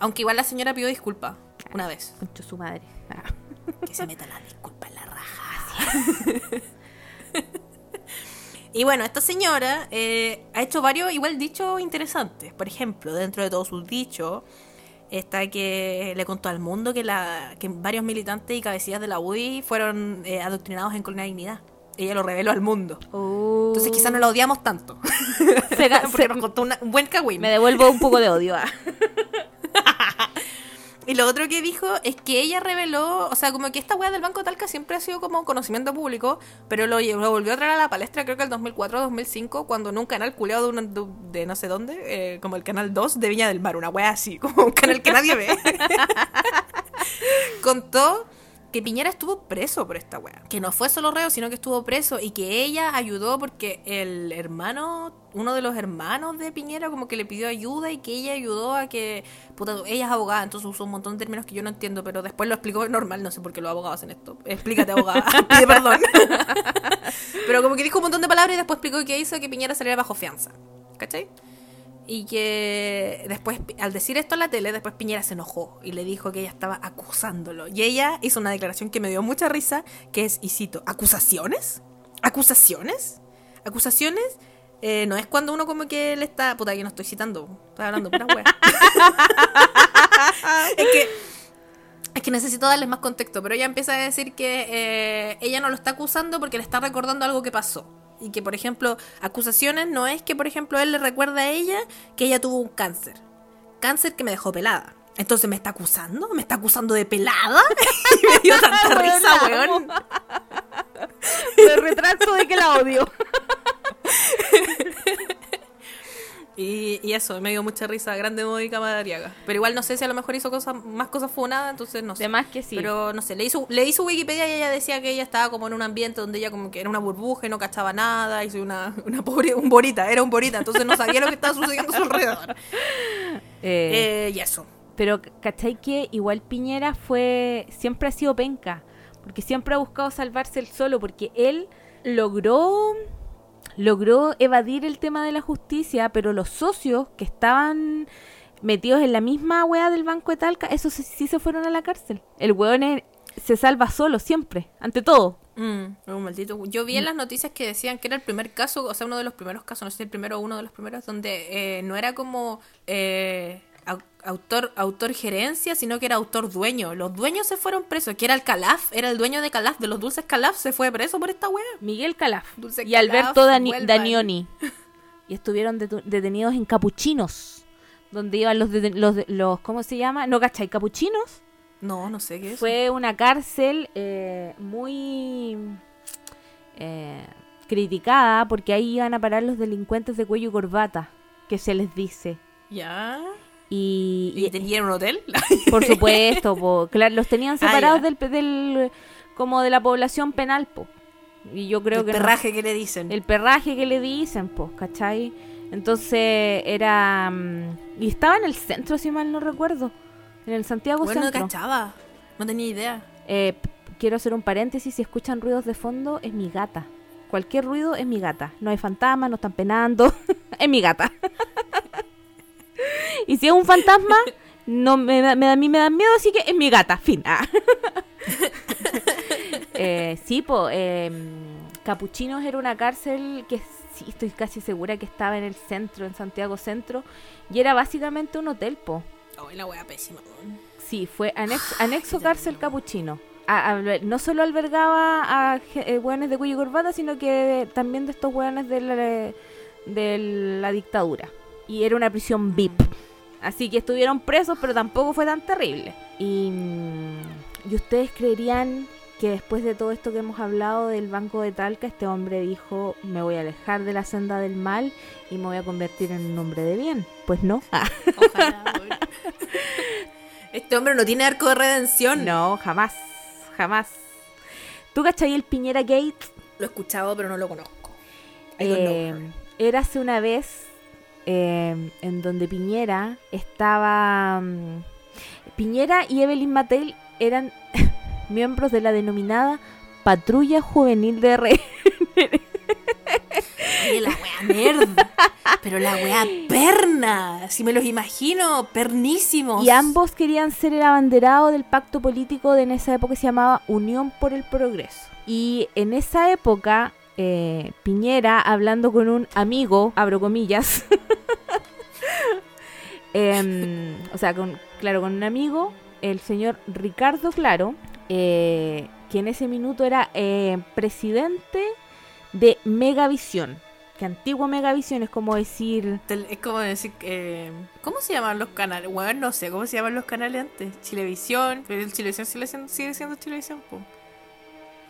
aunque igual la señora pidió disculpas una vez. Concho su madre. Ah. <laughs> Que se meta la disculpa en la raja. y bueno, esta señora eh, ha hecho varios igual dichos interesantes. Por ejemplo, dentro de todos sus dichos, está que le contó al mundo que, la, que varios militantes y cabecillas de la UDI fueron eh, adoctrinados en Colina Dignidad. Ella lo reveló al mundo. Entonces quizás no la odiamos tanto. <laughs> Se ga- <laughs> Porque se- nos contó una- un buen cagüín. me devuelvo un poco de odio. ah. <laughs> Y lo otro que dijo es que ella reveló, o sea, como que esta weá del Banco Talca siempre ha sido como conocimiento público, pero lo, lo volvió a traer a la palestra creo que el 2004-2005, cuando en un canal culeado de, de, de no sé dónde, eh, como el canal 2 de Viña del Mar, una weá así, como un canal que nadie ve, contó que Piñera estuvo preso por esta weá. Que no fue solo reo, sino que estuvo preso y que ella ayudó porque el hermano, uno de los hermanos de Piñera, como que le pidió ayuda y que ella ayudó a que. Puta, ella es abogada, entonces usó un montón de términos que yo no entiendo, pero después lo explicó normal, no sé por qué los abogados hacen esto. Explícate, abogada, <laughs> pide perdón. <laughs> pero como que dijo un montón de palabras y después explicó que hizo que Piñera saliera bajo fianza. ¿Cachai? Y que después, al decir esto en la tele, después Piñera se enojó y le dijo que ella estaba acusándolo. Y ella hizo una declaración que me dio mucha risa, que es, y cito, ¿acusaciones? ¿Acusaciones? ¿Acusaciones? Eh, no es cuando uno como que le está... Puta, yo no estoy citando, estoy hablando pura wea. <laughs> es que... Es que necesito darles más contexto, pero ella empieza a decir que eh, ella no lo está acusando porque le está recordando algo que pasó. Y que, por ejemplo, acusaciones no es que, por ejemplo, él le recuerda a ella que ella tuvo un cáncer. Cáncer que me dejó pelada. Entonces, ¿me está acusando? ¿Me está acusando de pelada? <laughs> y me dio tanta <laughs> risa, weón. Me retrato de que la odio. <laughs> Y, y eso, me dio mucha risa. Grande Mónica Madariaga. Pero igual no sé si a lo mejor hizo cosas, más cosas funadas, entonces no sé. De más que sí. Pero no sé, leí su, leí su Wikipedia y ella decía que ella estaba como en un ambiente donde ella como que era una burbuja y no cachaba nada. Soy una, una pobre, un borita, era un borita, entonces no sabía lo que estaba sucediendo a su alrededor. <laughs> Eh, Eh, y eso. Pero, ¿cachai que igual Piñera fue. Siempre ha sido penca? Porque siempre ha buscado salvarse él solo. Porque él logró. Logró evadir el tema de la justicia, pero los socios que estaban metidos en la misma weá del Banco de Talca, esos sí, sí se fueron a la cárcel. El weón es- se salva solo, siempre, ante todo. Mm, un maldito. Yo vi en las noticias que decían que era el primer caso, o sea, uno de los primeros casos, no sé si el primero o uno de los primeros, donde eh, no era como eh, autor autor gerencia, sino que era autor dueño. Los dueños se fueron presos, que era el Calaf, era el dueño de Calaf, de los dulces Calaf, se fue preso por esta wea. Miguel Calaf Dulce y Calaf, Alberto Dani-. Danioni. <laughs> Y estuvieron detenidos en Capuchinos, donde iban los, los ¿cómo se llama? ¿No cachai? Capuchinos. No, no sé qué es. Fue una cárcel eh, muy eh, criticada porque ahí iban a parar los delincuentes de cuello y corbata, que se les dice. Ya. Y, ¿Y y- tenían un hotel? <laughs> por supuesto, po, claro, los tenían Ah, separados ya. del, del como de la población penal, po. Y yo creo el que no- perraje que le dicen. el perraje que le dicen, pues, ¿cachai? Entonces era... mm, y estaba en el centro, si mal no recuerdo. En el Santiago bueno, no Centro. cachaba. No tenía idea. Eh, quiero hacer un paréntesis, si escuchan ruidos de fondo, es mi gata. Cualquier ruido es mi gata. No hay fantasmas, no están penando. <laughs> es mi gata. <laughs> <laughs> y si es un fantasma, no me, da- me da- a mí me dan miedo, así que es mi gata. Fin. Ah. <laughs> Eh, sí, po, eh, Capuchinos era una cárcel que sí, estoy casi segura que estaba en el centro, en Santiago Centro, y era básicamente un hotel, po. Oh, la wea pésima. Sí, fue anexo, anexo cárcel capuchino. A- a- no solo albergaba a eh, hueones de cuello y corbata, sino que también de estos hueones de la, de la dictadura. Y era una prisión VIP. Así que estuvieron presos, pero tampoco fue tan terrible. Y, mm, ¿y ustedes creerían que después de todo esto que hemos hablado del Banco de Talca, este hombre dijo, me voy a alejar de la senda del mal y me voy a convertir en un hombre de bien? Pues no. Ojalá, weón. Este hombre no tiene arco de redención. No, jamás, jamás. ¿Tú cachai el Piñera Gate? Lo he escuchado, pero no lo conozco. Eh, hace una vez eh, en donde Piñera estaba... mm, Piñera y Evelyn Mattel eran <laughs> miembros de la denominada Patrulla Juvenil de R. Oye, la wea nerd. Pero la wea perna. Si me los imagino, pernísimos. Y ambos querían ser el abanderado del pacto político de en esa época que se llamaba Unión por el Progreso. Y en esa época, eh, Piñera, hablando con un amigo, abro comillas, <laughs> em, o sea, con, claro, con un amigo, el señor Ricardo Claro, eh, que en ese minuto era eh, presidente de Megavisión. que antiguo Megavisión es como decir... Es como decir, eh, ¿cómo se llaman los canales? Bueno, no sé, ¿cómo se llaman los canales antes? Chilevisión, pero el Chilevisión sigue siendo, sigue Chilevisión.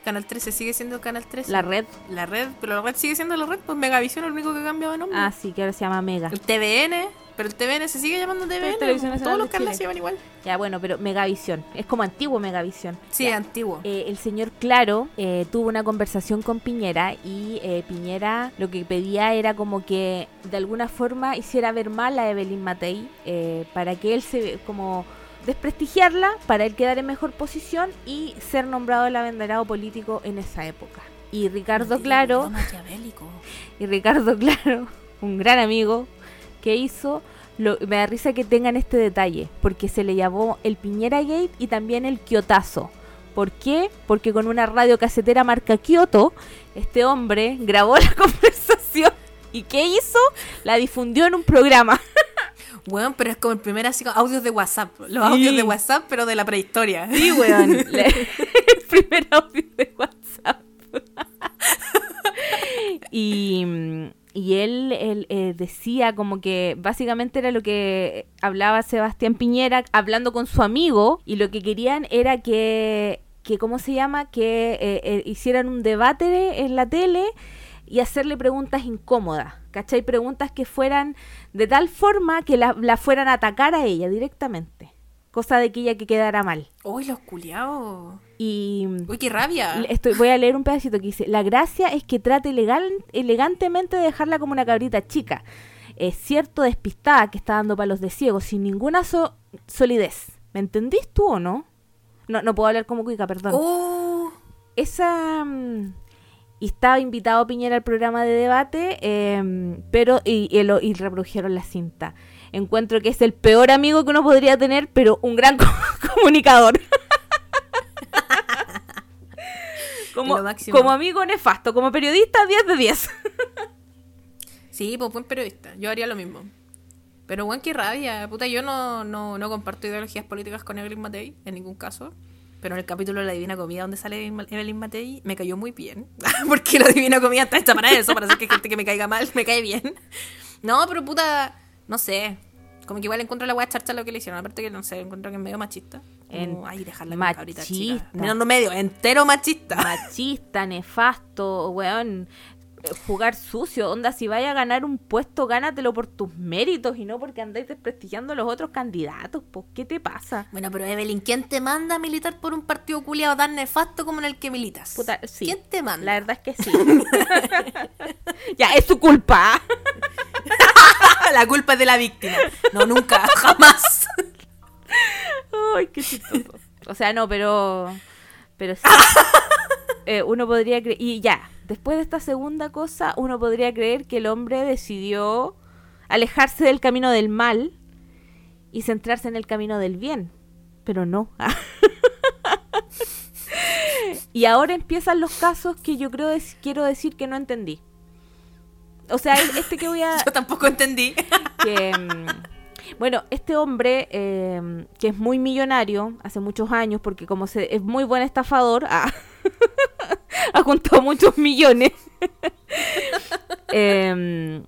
Canal 13 sigue siendo Canal 13. La red. La red, pero la red sigue siendo la red, pues Megavisión es lo único que ha cambiado de nombre. Ah, sí, que ahora se llama Mega. El TVN, pero el TVN se sigue llamando TVN. Nacional Todos los canales se llaman igual. Ya, bueno, pero Megavisión. Es como antiguo Megavisión. Sí, Ya. antiguo. Eh, el señor Claro eh, tuvo una conversación con Piñera y eh, Piñera lo que pedía era como que de alguna forma hiciera ver mal a Evelyn Matei eh, para que él se como desprestigiarla, para él quedar en mejor posición y ser nombrado el abanderado político en esa época. Y Ricardo Claro, <laughs> y Ricardo Claro, un gran amigo que hizo, lo, me da risa que tengan este detalle, porque se le llamó el Piñera Gate y también el Kiotazo. ¿Por qué? Porque con una radio casetera marca Kioto, este hombre grabó la <laughs> conversación y ¿qué hizo? La difundió en un programa. <laughs> Bueno, pero es como el primer así, audios de WhatsApp. Los Sí. audios de WhatsApp, pero de la prehistoria. Sí, weón. <laughs> Le- <laughs> el primer audio de WhatsApp. <laughs> y, y él, él, eh, decía como que básicamente era lo que hablaba Sebastián Piñera hablando con su amigo y lo que querían era que, que ¿cómo se llama? Que eh, eh, hicieran un debate en la tele y hacerle preguntas incómodas, ¿cachai? Preguntas que fueran de tal forma que la, la fueran a atacar a ella directamente. Cosa de que ella que quedara mal. Uy, los culiados. Y Uy, qué rabia. estoy, voy a leer un pedacito que dice, la gracia es que trate legal, elegantemente de dejarla como una cabrita chica. Es cierto despistada que está dando palos de ciego, sin ninguna so- solidez. ¿Me entendís tú o no? No, no puedo hablar como cuica, perdón. Oh, Esa... mm, y estaba invitado Piñera al programa de debate, em, pero y, y, lo- y reprodujeron la cinta. Encuentro que es el peor amigo que uno podría tener, pero un gran co- <laughs> comunicador. <laughs> como, como amigo nefasto, como periodista 10 de 10. <laughs> sí, pues buen periodista. Yo haría lo mismo. Pero bueno, qué rabia. Puta, yo no, no, no comparto ideologías políticas con Evelyn Matei, en ningún caso. Pero en el capítulo de la Divina Comida, donde sale Evelyn Matei, me cayó muy bien. <laughs> Porque la Divina Comida está hecha para eso, para hacer que gente que me caiga mal me cae bien. No, pero puta, no sé. Como que igual encuentro la weá charcha lo que le hicieron. Aparte que no sé, encuentro que es medio machista. Como, ay, dejarla cabrita chica. machista. No, no medio, entero machista. Machista, nefasto, weón. Eh, Jugar sucio, onda, si vaya a ganar un puesto, gánatelo por tus méritos y no porque andáis desprestigiando a los otros candidatos, pues, ¿qué te pasa? Bueno, pero Evelyn, ¿quién te manda a militar por un partido culiado tan nefasto como en el que militas? Puta, sí. ¿Quién te manda? La verdad es que sí. <laughs> ya, es su culpa. <laughs> La culpa es de la víctima. No, nunca, <laughs> jamás. Ay, qué chistoso. O sea, no, pero. Pero sí. Eh, uno podría creer. Y ya, después de esta segunda cosa, uno podría creer que el hombre decidió alejarse del camino del mal y centrarse en el camino del bien. Pero no. <laughs> y ahora empiezan los casos que yo creo es- quiero decir que no entendí. O sea, este que voy a <laughs> Yo tampoco entendí. <laughs> que mm, bueno, este hombre eh, que es muy millonario hace muchos años, porque como se, es muy buen estafador, ah, <laughs> ha juntado muchos millones. <laughs> Em,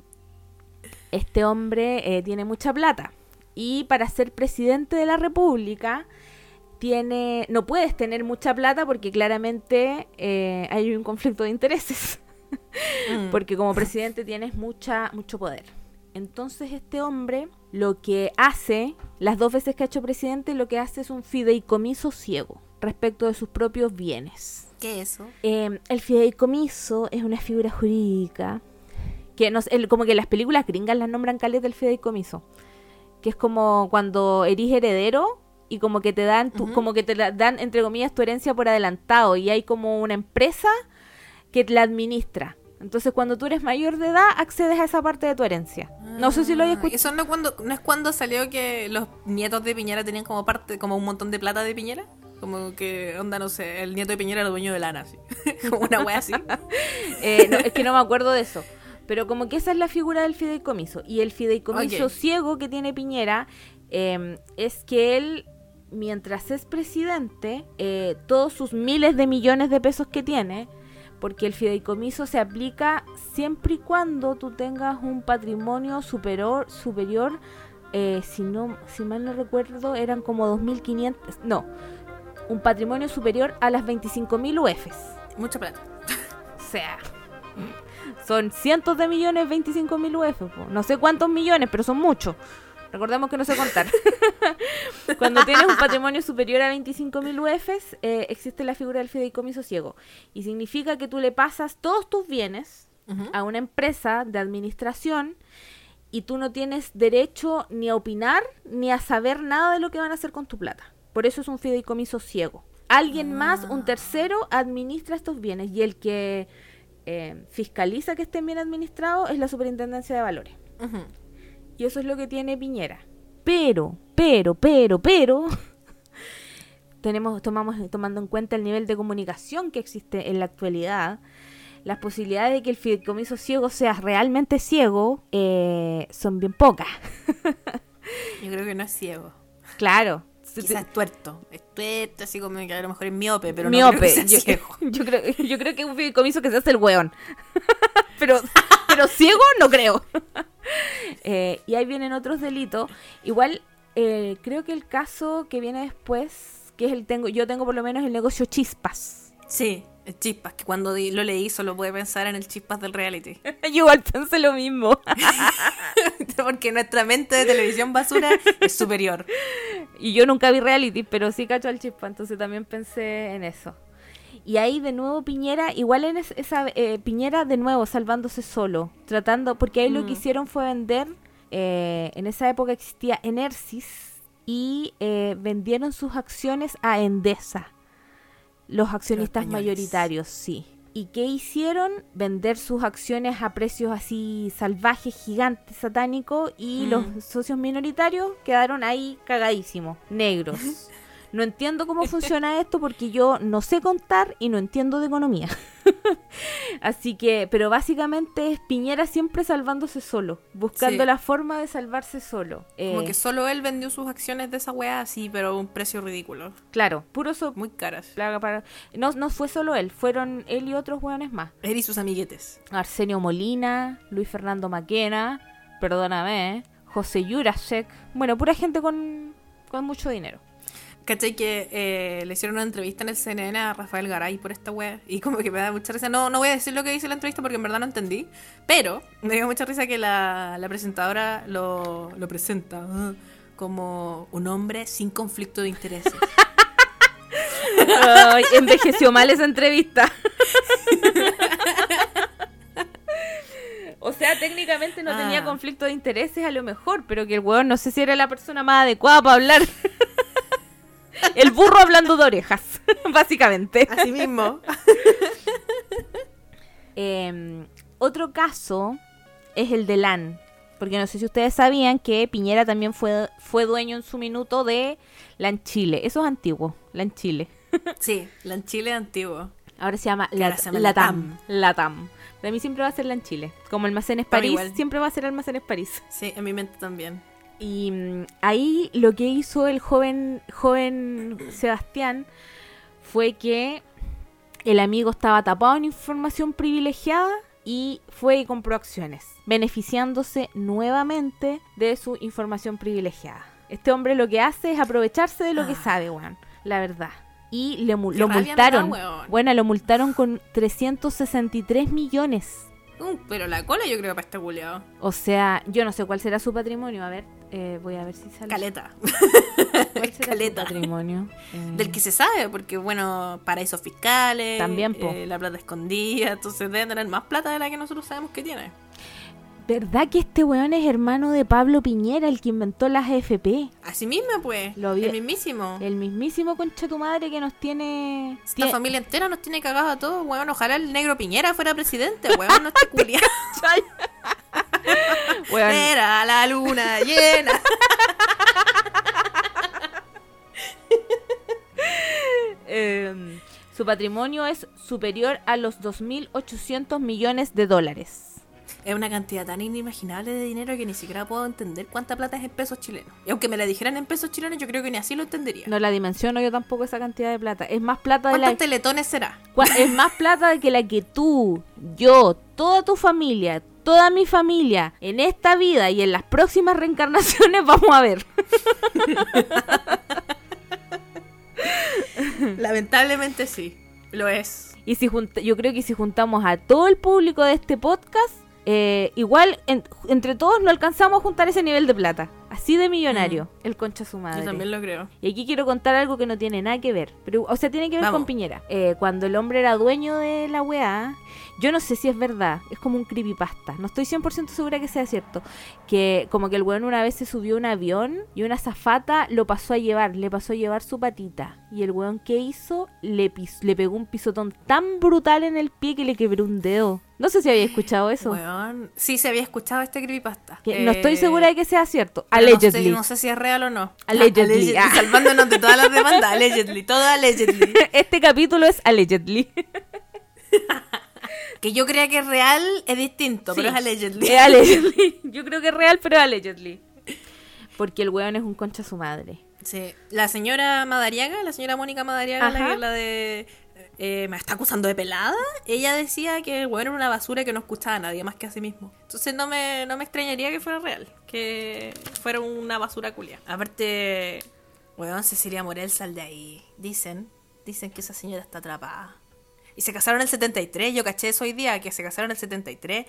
este hombre eh, tiene mucha plata y para ser presidente de la República tiene no puedes tener mucha plata porque claramente eh, hay un conflicto de intereses. Mm. <laughs> Porque como presidente tienes mucha, mucho poder. Entonces este hombre lo que hace, las dos veces que ha hecho presidente, lo que hace es un fideicomiso ciego respecto de sus propios bienes. ¿Qué es eso? Eh, el fideicomiso es una figura jurídica que nos, el- como que las películas gringas las nombran caleta del fideicomiso, que es como cuando eres heredero y como que te dan, tu- como que te dan entre comillas tu herencia por adelantado y hay como una empresa que la administra. Entonces cuando tú eres mayor de edad accedes a esa parte de tu herencia. No sé si lo hayas Ah, escuchado. ¿Eso no, cuando, no es cuando salió que los nietos de Piñera tenían como parte, como un montón de plata de Piñera? Como que, onda, no sé, el nieto de Piñera era dueño de lana, así. <laughs> como una wea así. <laughs> Eh, no, es que no me acuerdo de eso. Pero como que esa es la figura del fideicomiso. Y el fideicomiso ciego que tiene Piñera eh, es que él, mientras es presidente, eh, todos sus miles de millones de pesos que tiene, porque el fideicomiso se aplica siempre y cuando tú tengas un patrimonio superior, superior eh, si, no, si mal no recuerdo, eran como 2.500, no, un patrimonio superior a las 25.000 UFs. Mucha plata. O sea, son cientos de millones, 25.000 UF. po. No sé cuántos millones, pero son muchos. Recordemos que no sé contar. <laughs> Cuando tienes un patrimonio superior a 25.000 UFs, eh, existe la figura del fideicomiso ciego. Y significa que tú le pasas todos tus bienes a una empresa de administración y tú no tienes derecho ni a opinar ni a saber nada de lo que van a hacer con tu plata. Por eso es un fideicomiso ciego. Alguien más, un tercero, administra estos bienes y el que eh, fiscaliza que estén bien administrados es la Superintendencia de Valores. Y eso es lo que tiene Piñera. Pero, pero, pero, pero, <laughs> tenemos, tomamos, tomando en cuenta el nivel de comunicación que existe en la actualidad, las posibilidades de que el fideicomiso ciego sea realmente ciego eh, son bien pocas. <laughs> Yo creo que no es ciego. Claro. Quizás es tuerto. Es tuerto, así como que a lo mejor es miope, pero Miope. no creo que sea yo, ciego. <laughs> yo creo, yo creo que es un fideicomiso que se hace el weón. <laughs> pero, <laughs> pero ciego no creo. Eh, y ahí vienen otros delitos. Igual, eh, creo que el caso que viene después, que es el tengo, yo tengo por lo menos el negocio chispas. Sí, chispas, que cuando lo leí solo pude pensar en el chispas del reality. <laughs> yo igual pensé lo mismo. <laughs> Porque nuestra mente de televisión basura es superior. y yo nunca vi reality, pero sí cacho al chispa, entonces también pensé en eso. Y ahí de nuevo Piñera, igual en es- esa eh, Piñera de nuevo salvándose solo, tratando, porque ahí lo que Mm. hicieron fue vender, eh, en esa época existía Enersis y eh, vendieron sus acciones a Endesa, los accionistas mayoritarios, sí. ¿Y qué hicieron? Vender sus acciones a precios así salvajes, gigantes, satánicos y Mm. los socios minoritarios quedaron ahí cagadísimos, negros. <laughs> No entiendo cómo <laughs> funciona esto porque yo no sé contar y no entiendo de economía. <laughs> Así que, pero básicamente es Piñera siempre salvándose solo, buscando Sí. la forma de salvarse solo. Como Eh, que solo él vendió sus acciones de esa weá así, pero a un precio ridículo. Claro, puro so Muy caras. para... No, no fue solo él, fueron él y otros hueones más. Él y sus amiguetes. Arsenio Molina, Luis Fernando Maquena, perdóname, ¿eh? José Jurasek. Bueno, pura gente con, con mucho dinero. ¿Cachai? Que eh, le hicieron una entrevista en el CNN a Rafael Garay por esta wea. Y como que me da mucha risa. No, no voy a decir lo que dice la entrevista porque en verdad no entendí. Pero me dio mucha risa que la, la presentadora lo, lo presenta ah, como un hombre sin conflicto de intereses. <laughs> Ay, envejeció mal esa entrevista. <laughs> O sea, técnicamente no tenía Ah. conflicto de intereses a lo mejor, pero que el weón no sé si era la persona más adecuada para hablar. El burro hablando de orejas, <laughs> básicamente. Así mismo. <laughs> Eh, otro caso es el de LAN. Porque no sé si ustedes sabían que Piñera también fue, fue dueño en su minuto de LAN Chile. Eso es antiguo, LAN Chile. <laughs> Sí, la en Chile antiguo. Ahora se llama, Lat- se llama Latam. Latam. Para mí siempre va a ser LAN Chile. Como Almacenes París, siempre va a ser Almacenes París. Sí, en mi mente también. Y mm, ahí lo que hizo el joven, joven Sebastián fue que el amigo estaba tapado en información privilegiada y fue y compró acciones, beneficiándose nuevamente de su información privilegiada. Este hombre lo que hace es aprovecharse de lo que Ah. sabe, weón, la verdad. Y le lo da, multaron. weón. bueno, lo multaron con 363 millones. Uh, pero la cola yo creo para este culiao. O sea, yo no sé cuál será su patrimonio. A ver, eh, voy a ver si sale. Caleta. <laughs> ¿Cuál será su Caleta. patrimonio? <laughs> Eh, Del que se sabe, porque bueno, paraísos fiscales, También, eh, la plata escondida, entonces deben tener más plata de la que nosotros sabemos que tiene. ¿Verdad que este weón es hermano de Pablo Piñera, el que inventó las AFP? Así mismo, pues, Lo vi- el mismísimo. El mismísimo concha tu madre que nos tiene... Esta tiene- familia entera nos tiene cagados a todos, weón. Ojalá el negro Piñera fuera presidente, weón, no esté culiado. <laughs> <laughs> Weón, Era la luna llena. <laughs> eh, su patrimonio es superior a los 2.800 millones de dólares. Es una cantidad tan inimaginable de dinero que ni siquiera puedo entender cuánta plata es en pesos chilenos. Y aunque me la dijeran en pesos chilenos, yo creo que ni así lo entendería. No la dimensiono yo tampoco esa cantidad de plata. Es más plata de ¿Cuántos la teletones será? es más plata que la que tú, yo, toda tu familia, toda mi familia en esta vida y en las próximas reencarnaciones vamos a ver. <laughs> Lamentablemente sí, lo es. Y si junta- yo creo que si juntamos a todo el público de este podcast, eh, igual en- entre todos no alcanzamos a juntar ese nivel de plata. Así de millonario, el concha su madre. Yo también lo creo. Y aquí quiero contar algo que no tiene nada que ver. Pero, o sea, tiene que ver Vamos. con Piñera. Eh, cuando el hombre era dueño de la weá, yo no sé si es verdad. Es como un creepypasta. No estoy 100% segura que sea cierto. Que como que el weón una vez se subió a un avión y una zafata lo pasó a llevar. Le pasó a llevar su patita. Y el weón que hizo le, pis- le pegó un pisotón tan brutal en el pie que le quebró un dedo. No sé si había escuchado eso. Weón, sí se había escuchado este creepypasta. Que no estoy Eh, segura de que sea cierto. pero no sé- Allegedly. No sé, si es real o no. Allegedly. Ah. Salvándonos de todas las demandas. Allegedly. Todo allegedly. <laughs> Este capítulo es allegedly. <laughs> Que yo crea que es real es distinto, Sí. pero es allegedly. Es allegedly. <laughs> Yo creo que es real, pero es allegedly. Porque el weón es un concha su madre. Sí. La señora Madariaga, la señora Mónica Madariaga, la, que- la de... eh, me está acusando de pelada. Ella decía que el weón era una basura que no escuchaba a nadie más que a sí mismo. Entonces no me, no me extrañaría que fuera real. Que fuera una basura culia. Aparte, weón, Cecilia Morel sal de ahí. Dicen, dicen que esa señora está atrapada. Y se casaron en el 73, yo caché eso hoy día, que se casaron en el 73.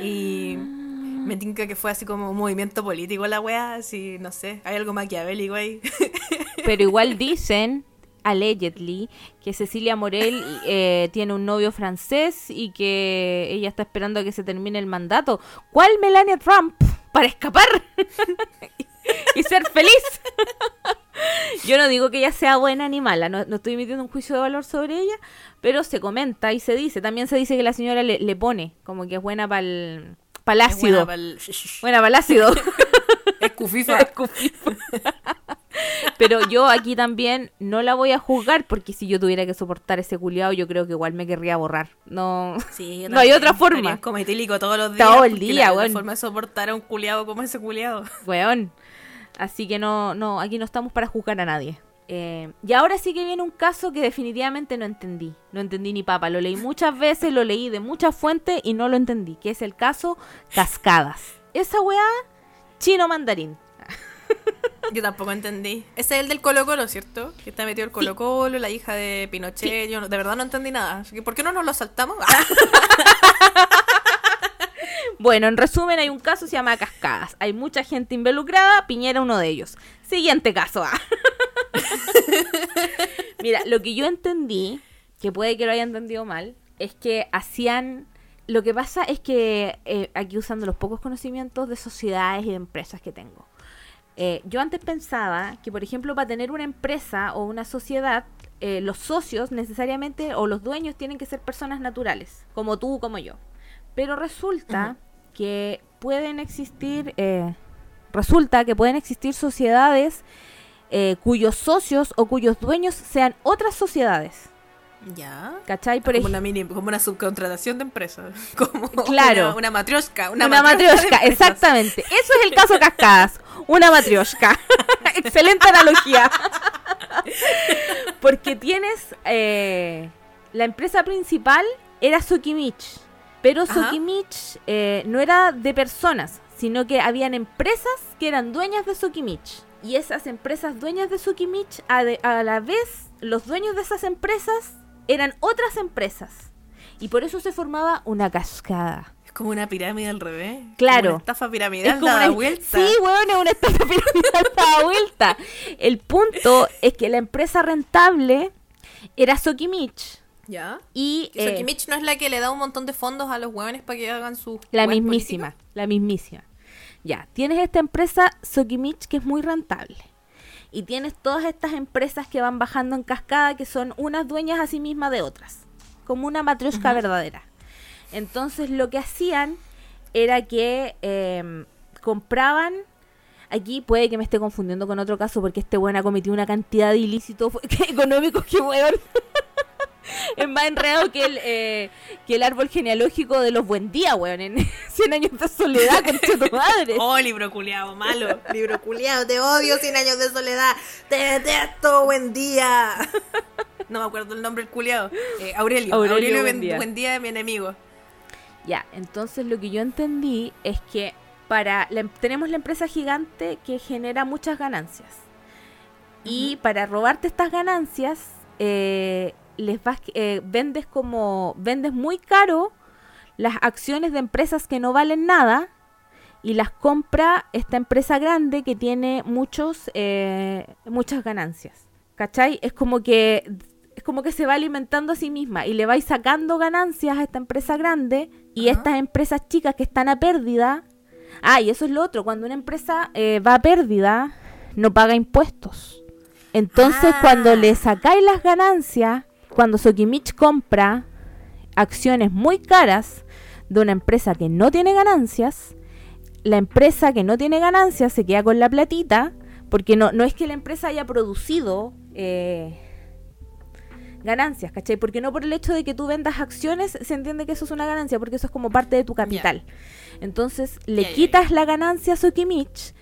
Y <gasps> me tinca que fue así como un movimiento político la wea, así, no sé, hay algo maquiavélico ahí. <laughs> Pero igual dicen, allegedly, que Cecilia Morel eh, tiene un novio francés y que ella está esperando a que se termine el mandato. ¿Cuál Melania Trump? Para escapar <laughs> y ser feliz. <laughs> Yo no digo que ella sea buena ni mala, no, no estoy emitiendo un juicio de valor sobre ella, pero se comenta y se dice. También se dice que la señora le, le pone como que es buena para el ácido. buena para el ácido. <laughs> Es cufifa. <laughs> Pero yo aquí también no la voy a juzgar porque si yo tuviera que soportar ese culiado, yo creo que igual me querría borrar. No, Sí, no hay otra forma. Coma etílico todos los días. Todo el día, weón. forma de soportar a un culiado como ese culiado. Weón. Así que no, no, aquí no estamos para juzgar a nadie. Eh, y ahora sí que viene un caso que definitivamente no entendí. No entendí ni papa. Lo leí muchas veces, lo leí de muchas fuentes y no lo entendí. Que es el caso Cascadas. Esa weá, chino mandarín. Yo tampoco entendí. Ese es el del Colo Colo, ¿cierto? Que está metido el Colo Colo, la hija de Pinochet. Yo no- de verdad no entendí nada. Así que, ¿por qué no nos lo saltamos? <laughs> Bueno, en resumen, hay un caso se llama Cascadas. Hay mucha gente involucrada, Piñera uno de ellos. Siguiente caso. ah. <laughs> Mira, lo que yo entendí, que puede que lo haya entendido mal, es que hacían... Lo que pasa es que, eh, aquí usando los pocos conocimientos de sociedades y de empresas que tengo, eh, yo antes pensaba que, por ejemplo, para tener una empresa o una sociedad, eh, los socios necesariamente o los dueños tienen que ser personas naturales, como tú, como yo. Pero resulta que pueden existir, eh, resulta que pueden existir sociedades eh, cuyos socios o cuyos dueños sean otras sociedades. ya. ¿Cachai? Por como una mini, como una subcontratación de empresas. <laughs> Como Claro. Una, una matrioshka. Una, Una, matrioshka exactamente. Eso es el caso Cascadas. Una matrioshka. <laughs> Excelente analogía. Porque tienes. eh, la empresa principal era Sokimich. Pero. Sokimich eh, no era de personas, sino que habían empresas que eran dueñas de Sokimich. Y esas empresas dueñas de Sokimich, a, de- a la vez, los dueños de esas empresas eran otras empresas. Y por eso se formaba una cascada. Es como una pirámide al revés. Claro. Como una estafa piramidal como dada una- vuelta. Sí, weón, es una estafa piramidal <laughs> dada vuelta. El punto es que la empresa rentable era Sokimich. ¿Ya? Y eh, no es la que le da un montón de fondos a los hueones para que hagan su. la mismísima, la mismísima. Ya, tienes esta empresa Sokimich que es muy rentable. Y tienes todas estas empresas que van bajando en cascada que son unas dueñas a sí mismas de otras. Como una matrioshka verdadera. Entonces lo que hacían era que eh, compraban. Aquí puede que me esté confundiendo con otro caso porque este weón ha cometido una cantidad de ilícitos <laughs> económicos que weón. <laughs> es más enredado que el, eh, que el árbol genealógico de los buen día, weón. En <laughs> 100 años de soledad, <laughs> con tu madre. Oh, libro culiado, malo. Libro culiado, te odio 100 años de soledad. Te detesto, buen día. No me acuerdo el nombre del culiado. Eh, Aurelio. Aurelio Aurelio, Buen Día. buen día de mi enemigo. Ya, entonces lo que yo entendí es que para la em- tenemos la empresa gigante que genera muchas ganancias. Y para robarte estas ganancias, eh, les vas, eh, vendes como vendes muy caro las acciones de empresas que no valen nada y las compra esta empresa grande que tiene muchos eh, muchas ganancias. ¿Cachai? Es como que es como que se va alimentando a sí misma y le vais sacando ganancias a esta empresa grande y estas empresas chicas que están a pérdida. Ah, y eso es lo otro, cuando una empresa eh, va a pérdida, no paga impuestos. Entonces, Ah. cuando le sacáis las ganancias, cuando Sokimich compra acciones muy caras de una empresa que no tiene ganancias, la empresa que no tiene ganancias se queda con la platita, porque no, no es que la empresa haya producido eh, ganancias, ¿cachai? Porque no por el hecho de que tú vendas acciones se entiende que eso es una ganancia, porque eso es como parte de tu capital. Entonces le quitas la ganancia a Sokimich,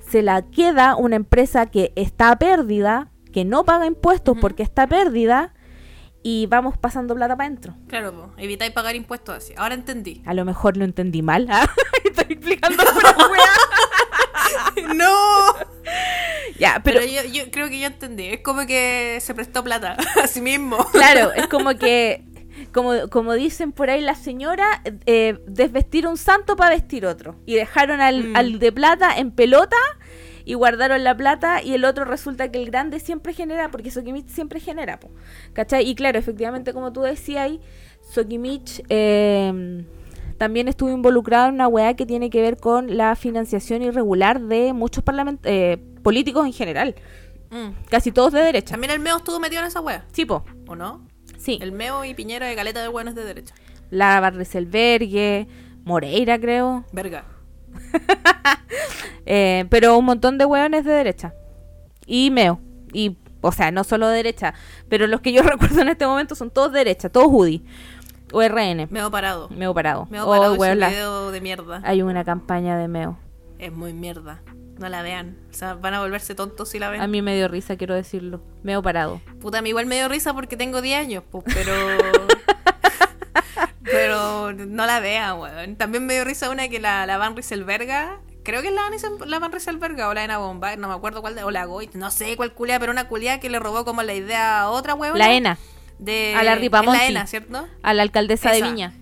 se la queda una empresa que está a pérdida, que no paga impuestos porque está a pérdida, y vamos pasando plata para adentro. Claro, po, evitáis pagar impuestos así. Ahora entendí. A lo mejor lo entendí mal. ¿ah? <laughs> Estoy explicando <laughs> pura weá. <laughs> ¡No! Ya, pero, Pero, yo, yo creo que yo entendí. Es como que se prestó plata a sí mismo. claro, es como que, como, como dicen por ahí las señoras, eh, desvestir un santo para vestir otro. Y dejaron al, Mm. al de plata en pelota y guardaron la plata y el otro resulta que el grande siempre genera, porque Sokimich siempre genera, po, ¿cachai? Y claro, efectivamente, como tú decías ahí, Sokimich eh, también estuvo involucrado en una weá que tiene que ver con la financiación irregular de muchos eh, políticos en general, Mm. casi todos de derecha. También el meo estuvo metido en esa wea, Sí, po, ¿o no? sí. El meo y Piñera de Caleta de Buenos de derecha. Lara Barreselbergue, Moreira, creo. Verga. <laughs> Eh, pero un montón de hueones de derecha. Y Meo. Y, o sea, no solo de derecha. Pero los que yo <laughs> recuerdo en este momento son todos de derecha, todos Judy. O RN. Meo parado. Meo parado. Meo Oh, parado es video de mierda. Hay una campaña de Meo. Es muy mierda. No la vean. O sea, van a volverse tontos si la ven. A mí me dio risa, quiero decirlo. Meo parado. Puta, a mí igual me dio risa porque tengo 10 años, pues, pero. <laughs> pero no la vean, weón. También me dio risa una que la, la Van Rieselberga. Creo que es la, la Van Rieselberga o la Ena Bomba, no me acuerdo cuál, de, o la Goit, no sé cuál culia, pero una culia que le robó como la idea a otra weón. La ENA, De, a la Ripamonti. La ENA, ¿cierto? a la alcaldesa de. Viña.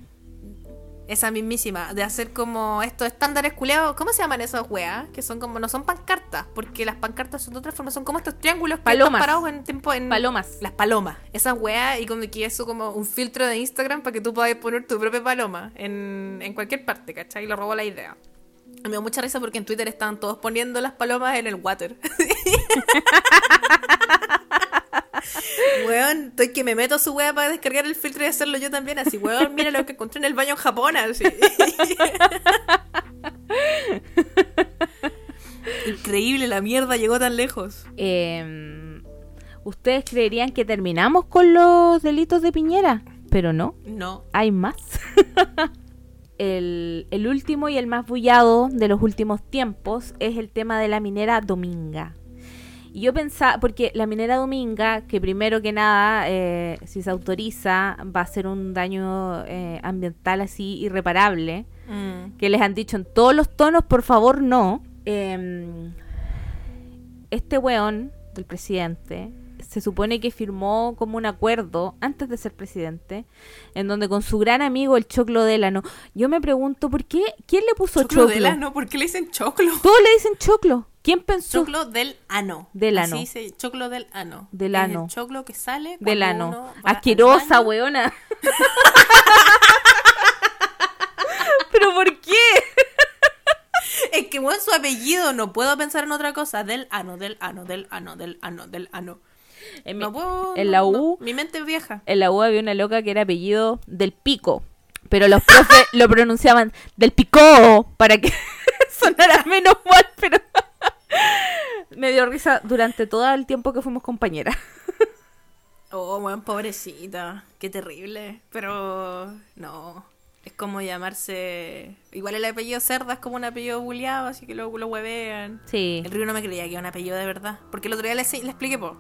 Esa mismísima, de hacer como estos estándares culeados. ¿Cómo se llaman esas weas? Que son como, no son pancartas, porque las pancartas son de otra forma, son como estos triángulos que Palomas. están parados en tiempo en. Palomas. Las palomas. Esas weas, y como que eso como un filtro de Instagram para que tú puedas poner tu propia paloma en, en cualquier parte, ¿cachai? Y le robó la idea. Me dio mucha risa porque en Twitter estaban todos poniendo las palomas en el water. <laughs> <laughs> Weón, estoy que me meto a su wea para descargar el filtro y hacerlo yo también. Así, weón, mira lo que encontré en el baño en Japón. Así. <laughs> Increíble, la mierda llegó tan lejos. Eh, ¿Ustedes creerían que terminamos con los delitos de Piñera? Pero no. No. hay más. <laughs> el, el último y el más bullado de los últimos tiempos es el tema de la minera Dominga. Y yo pensaba, porque la minera Dominga, que primero que nada, eh, si se autoriza, va a ser un daño eh, ambiental así irreparable, Mm. que les han dicho en todos los tonos, por favor, no. Em, este weón del presidente se supone que firmó como un acuerdo antes de ser presidente, en donde con su gran amigo el Choclo Delano. Yo me pregunto, ¿por qué? ¿Quién le puso Choclo Choclo? del ano, ¿por qué le dicen choclo? Todos le dicen Choclo. ¿Quién pensó? Choclo del ano. Del ano. dice, choclo del ano. Del Es ano. El choclo que sale Del ano. uno va Asquerosa, weona. <laughs> ¿Pero por qué? Es que, bueno, su apellido, no puedo pensar en otra cosa. Del ano, del ano, del ano, del ano, del ano. En, mi- No puedo. en la no. U, Mi mente es vieja. en la U había una loca que era apellido del Pico. Pero los profes lo pronunciaban del Pico para que <laughs> sonara menos mal, pero <laughs> me dio risa durante todo el tiempo que fuimos compañeras. Oh, weón, pobrecita. Qué terrible. Pero no. Es como llamarse. Igual el apellido Cerda es como un apellido buleado, así que luego lo huevean. Sí. El río no me creía que era un apellido de verdad. Porque el otro día le, le expliqué, po.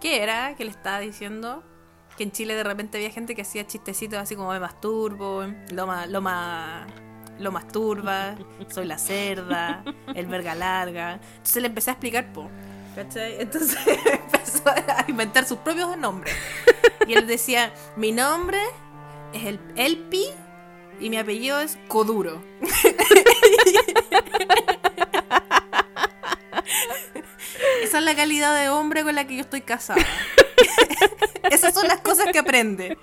¿Qué era? Que le estaba diciendo que en Chile de repente había gente que hacía chistecitos así como me masturbo, lo más, lo masturba, soy la cerda, el verga larga. Entonces le empecé a explicar, po. ¿Cachai? Entonces <laughs> empezó a inventar sus propios nombres. Y él decía, mi nombre es el Elpi y mi apellido es Coduro. <laughs> Esa es la calidad de hombre con la que yo estoy casada. <laughs> Esas son las cosas que aprende.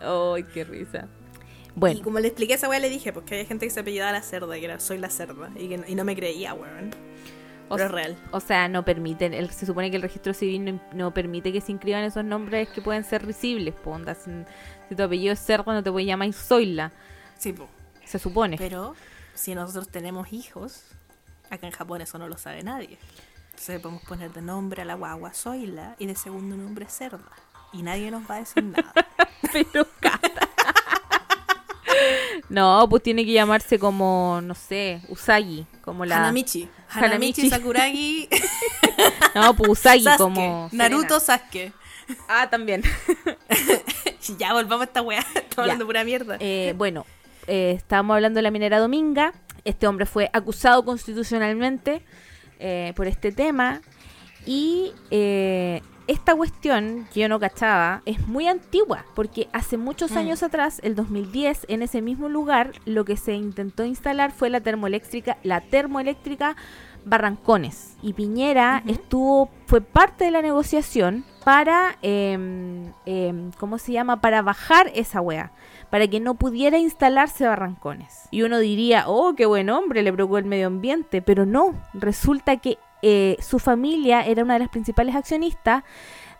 Ay, qué risa. Y como le expliqué a esa weá, le dije, porque había gente que se apellidaba la cerda, que era soy la cerda, y, que, y no me creía, weón. O Pero es real. o sea, no permiten, el- se supone que el registro civil no, no permite que se inscriban esos nombres que pueden ser risibles. po, onda, si, si tu apellido es Cerdo, no te puedes llamar Zoila, Sí, po. se supone. Pero si nosotros tenemos hijos, acá en Japón eso no lo sabe nadie. Entonces podemos poner de nombre a la guagua Zoila y de segundo nombre Cerda. Y nadie nos va a decir nada. <laughs> Pero Cata. No, pues tiene que llamarse como, no sé, Usagi, como la... Hanamichi. Hanamichi. Hanamichi Sakuragi. <laughs> No, pues Usagi Sasuke. como... Naruto Sasuke. Ah, también. <laughs> Ya volvamos a esta weá. <laughs> Estamos hablando pura mierda. Eh, bueno, eh, estábamos hablando de la minera Dominga. Este hombre fue acusado constitucionalmente eh, por este tema. Y eh, esta cuestión que yo no cachaba es muy antigua, porque hace muchos Mm. años atrás, el 2010, en ese mismo lugar, lo que se intentó instalar fue la termoeléctrica, la termoeléctrica Barrancones. Y Piñera estuvo, fue parte de la negociación para, em, em, ¿cómo se llama? Para bajar esa wea, para que no pudiera instalarse Barrancones. Y uno diría, oh, qué buen hombre, le preocupó el medio ambiente, pero no, resulta que eh, su familia era una de las principales accionistas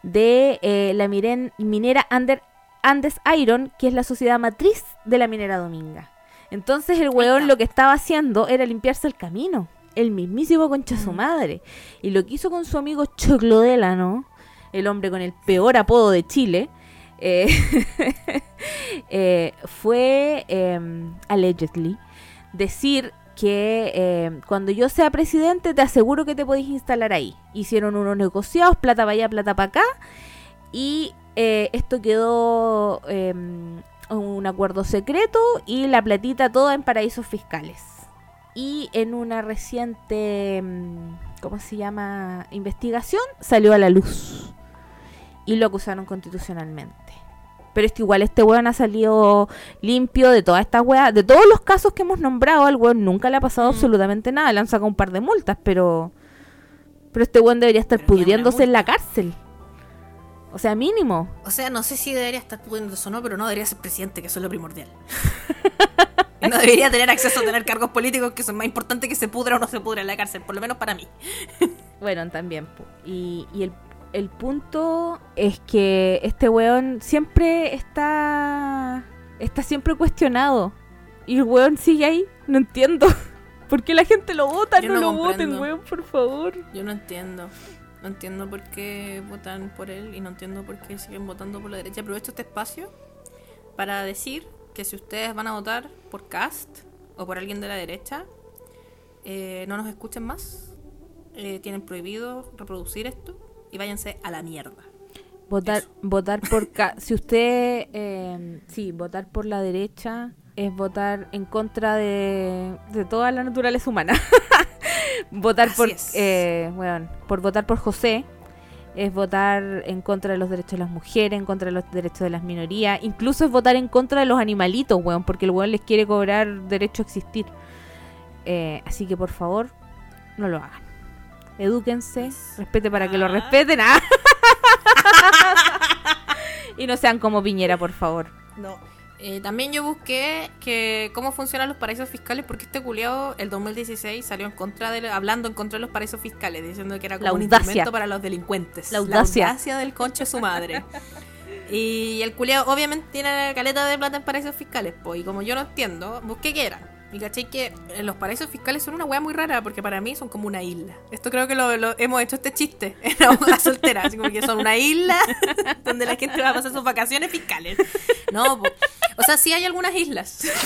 de eh, la miren- minera Ander- Andes Iron, que es la sociedad matriz de la minera Dominga. Entonces el weón lo que estaba haciendo era limpiarse el camino. El mismísimo concha su Mm. madre. Y lo que hizo con su amigo Choclodela, ¿no? El hombre con el peor apodo de Chile. eh, <laughs> eh, fue, em, allegedly, decir que eh, cuando yo sea presidente te aseguro que te podéis instalar ahí. Hicieron unos negociados, plata para allá, plata para acá. Y eh, esto quedó em, un acuerdo secreto y la platita toda en paraísos fiscales. Y en una reciente, em, ¿cómo se llama? Investigación salió a la luz. Y lo acusaron constitucionalmente. Pero es que igual este weón ha salido limpio de todas estas weas. De todos los casos que hemos nombrado, al weón nunca le ha pasado Mm. absolutamente nada. Le han sacado un par de multas, pero. Pero este weón debería estar Pero pudriéndose en la cárcel. O sea, mínimo. O sea, no sé si debería estar pudiendo eso o no, pero no debería ser presidente, que eso es lo primordial. <laughs> No debería tener acceso a tener cargos políticos que son más importantes que se pudra o no se pudra en la cárcel, por lo menos para mí. Bueno, también. Y, y el, el punto es que este weón siempre está. Está siempre cuestionado. Y el weón sigue ahí. No entiendo. <laughs> ¿Por qué la gente lo vota? Yo No, no lo voten, weón, por favor. Yo no entiendo. No entiendo por qué votan por él y no entiendo por qué siguen votando por la derecha. Aprovecho este espacio para decir que si ustedes van a votar por Cast o por alguien de la derecha, eh, no nos escuchen más. Eh, tienen prohibido reproducir esto y váyanse a la mierda. Votar, Eso. votar por... <laughs> ca- si usted... eh, sí, votar por la derecha es votar en contra de, de toda la naturaleza humana. <laughs> votar Así por... eh, weón, por votar por José es votar en contra de los derechos de las mujeres, en contra de los derechos de las minorías. Incluso es votar en contra de los animalitos, weón, porque el weón les quiere cobrar derecho a existir. Eh, así que por favor, no lo hagan. Edúquense, respete para que lo Ah. respeten. ah. <laughs> y no sean como Piñera, por favor. No. Eh, también yo busqué que cómo funcionan los paraísos fiscales porque este culiado el 2016 salió en contra de hablando en contra de los paraísos fiscales diciendo que era como La un audacia. instrumento para los delincuentes. La audacia. del concho de su madre. y el culiado obviamente tiene caleta de plata en paraísos fiscales, pues y como yo no entiendo, busqué qué era. Y caché que eh, los paraísos fiscales son una wea muy rara porque para mí son como una isla. Esto creo que lo, lo- hemos hecho este chiste <laughs> en la abogada soltera. Así como que son una isla <laughs> donde la gente va a pasar sus vacaciones fiscales. No, po. o sea, sí hay algunas islas. <laughs>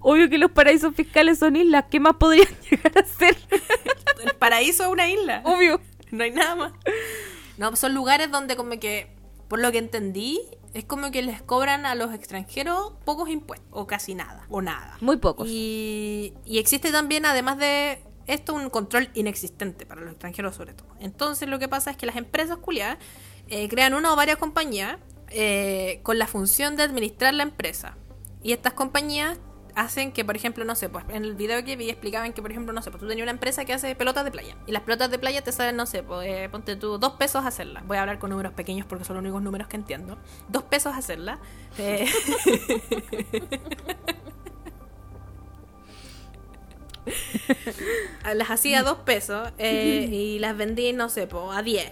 Obvio que los paraísos fiscales son islas. ¿Qué más podrían llegar a ser? El paraíso es una isla. Obvio. No hay nada más. No, son lugares donde como que, por lo que entendí, es como que les cobran a los extranjeros pocos impuestos, o casi nada, o nada. Muy pocos. Y, y existe también, además de esto, un control inexistente para los extranjeros sobre todo. Entonces lo que pasa es que las empresas culiadas eh, crean una o varias compañías eh, con la función de administrar la empresa. Y estas compañías hacen que, por ejemplo, no sé, pues en el video que vi explicaban que, por ejemplo, no sé, pues tú tenías una empresa que hace pelotas de playa. Y las pelotas de playa te salen, no sé, pues eh, ponte tú dos pesos hacerlas. Voy a hablar con números pequeños porque son los únicos números que entiendo. Dos pesos hacerlas. Eh, <laughs> las hacía a dos pesos eh, y las vendí, no sé, po, a 10.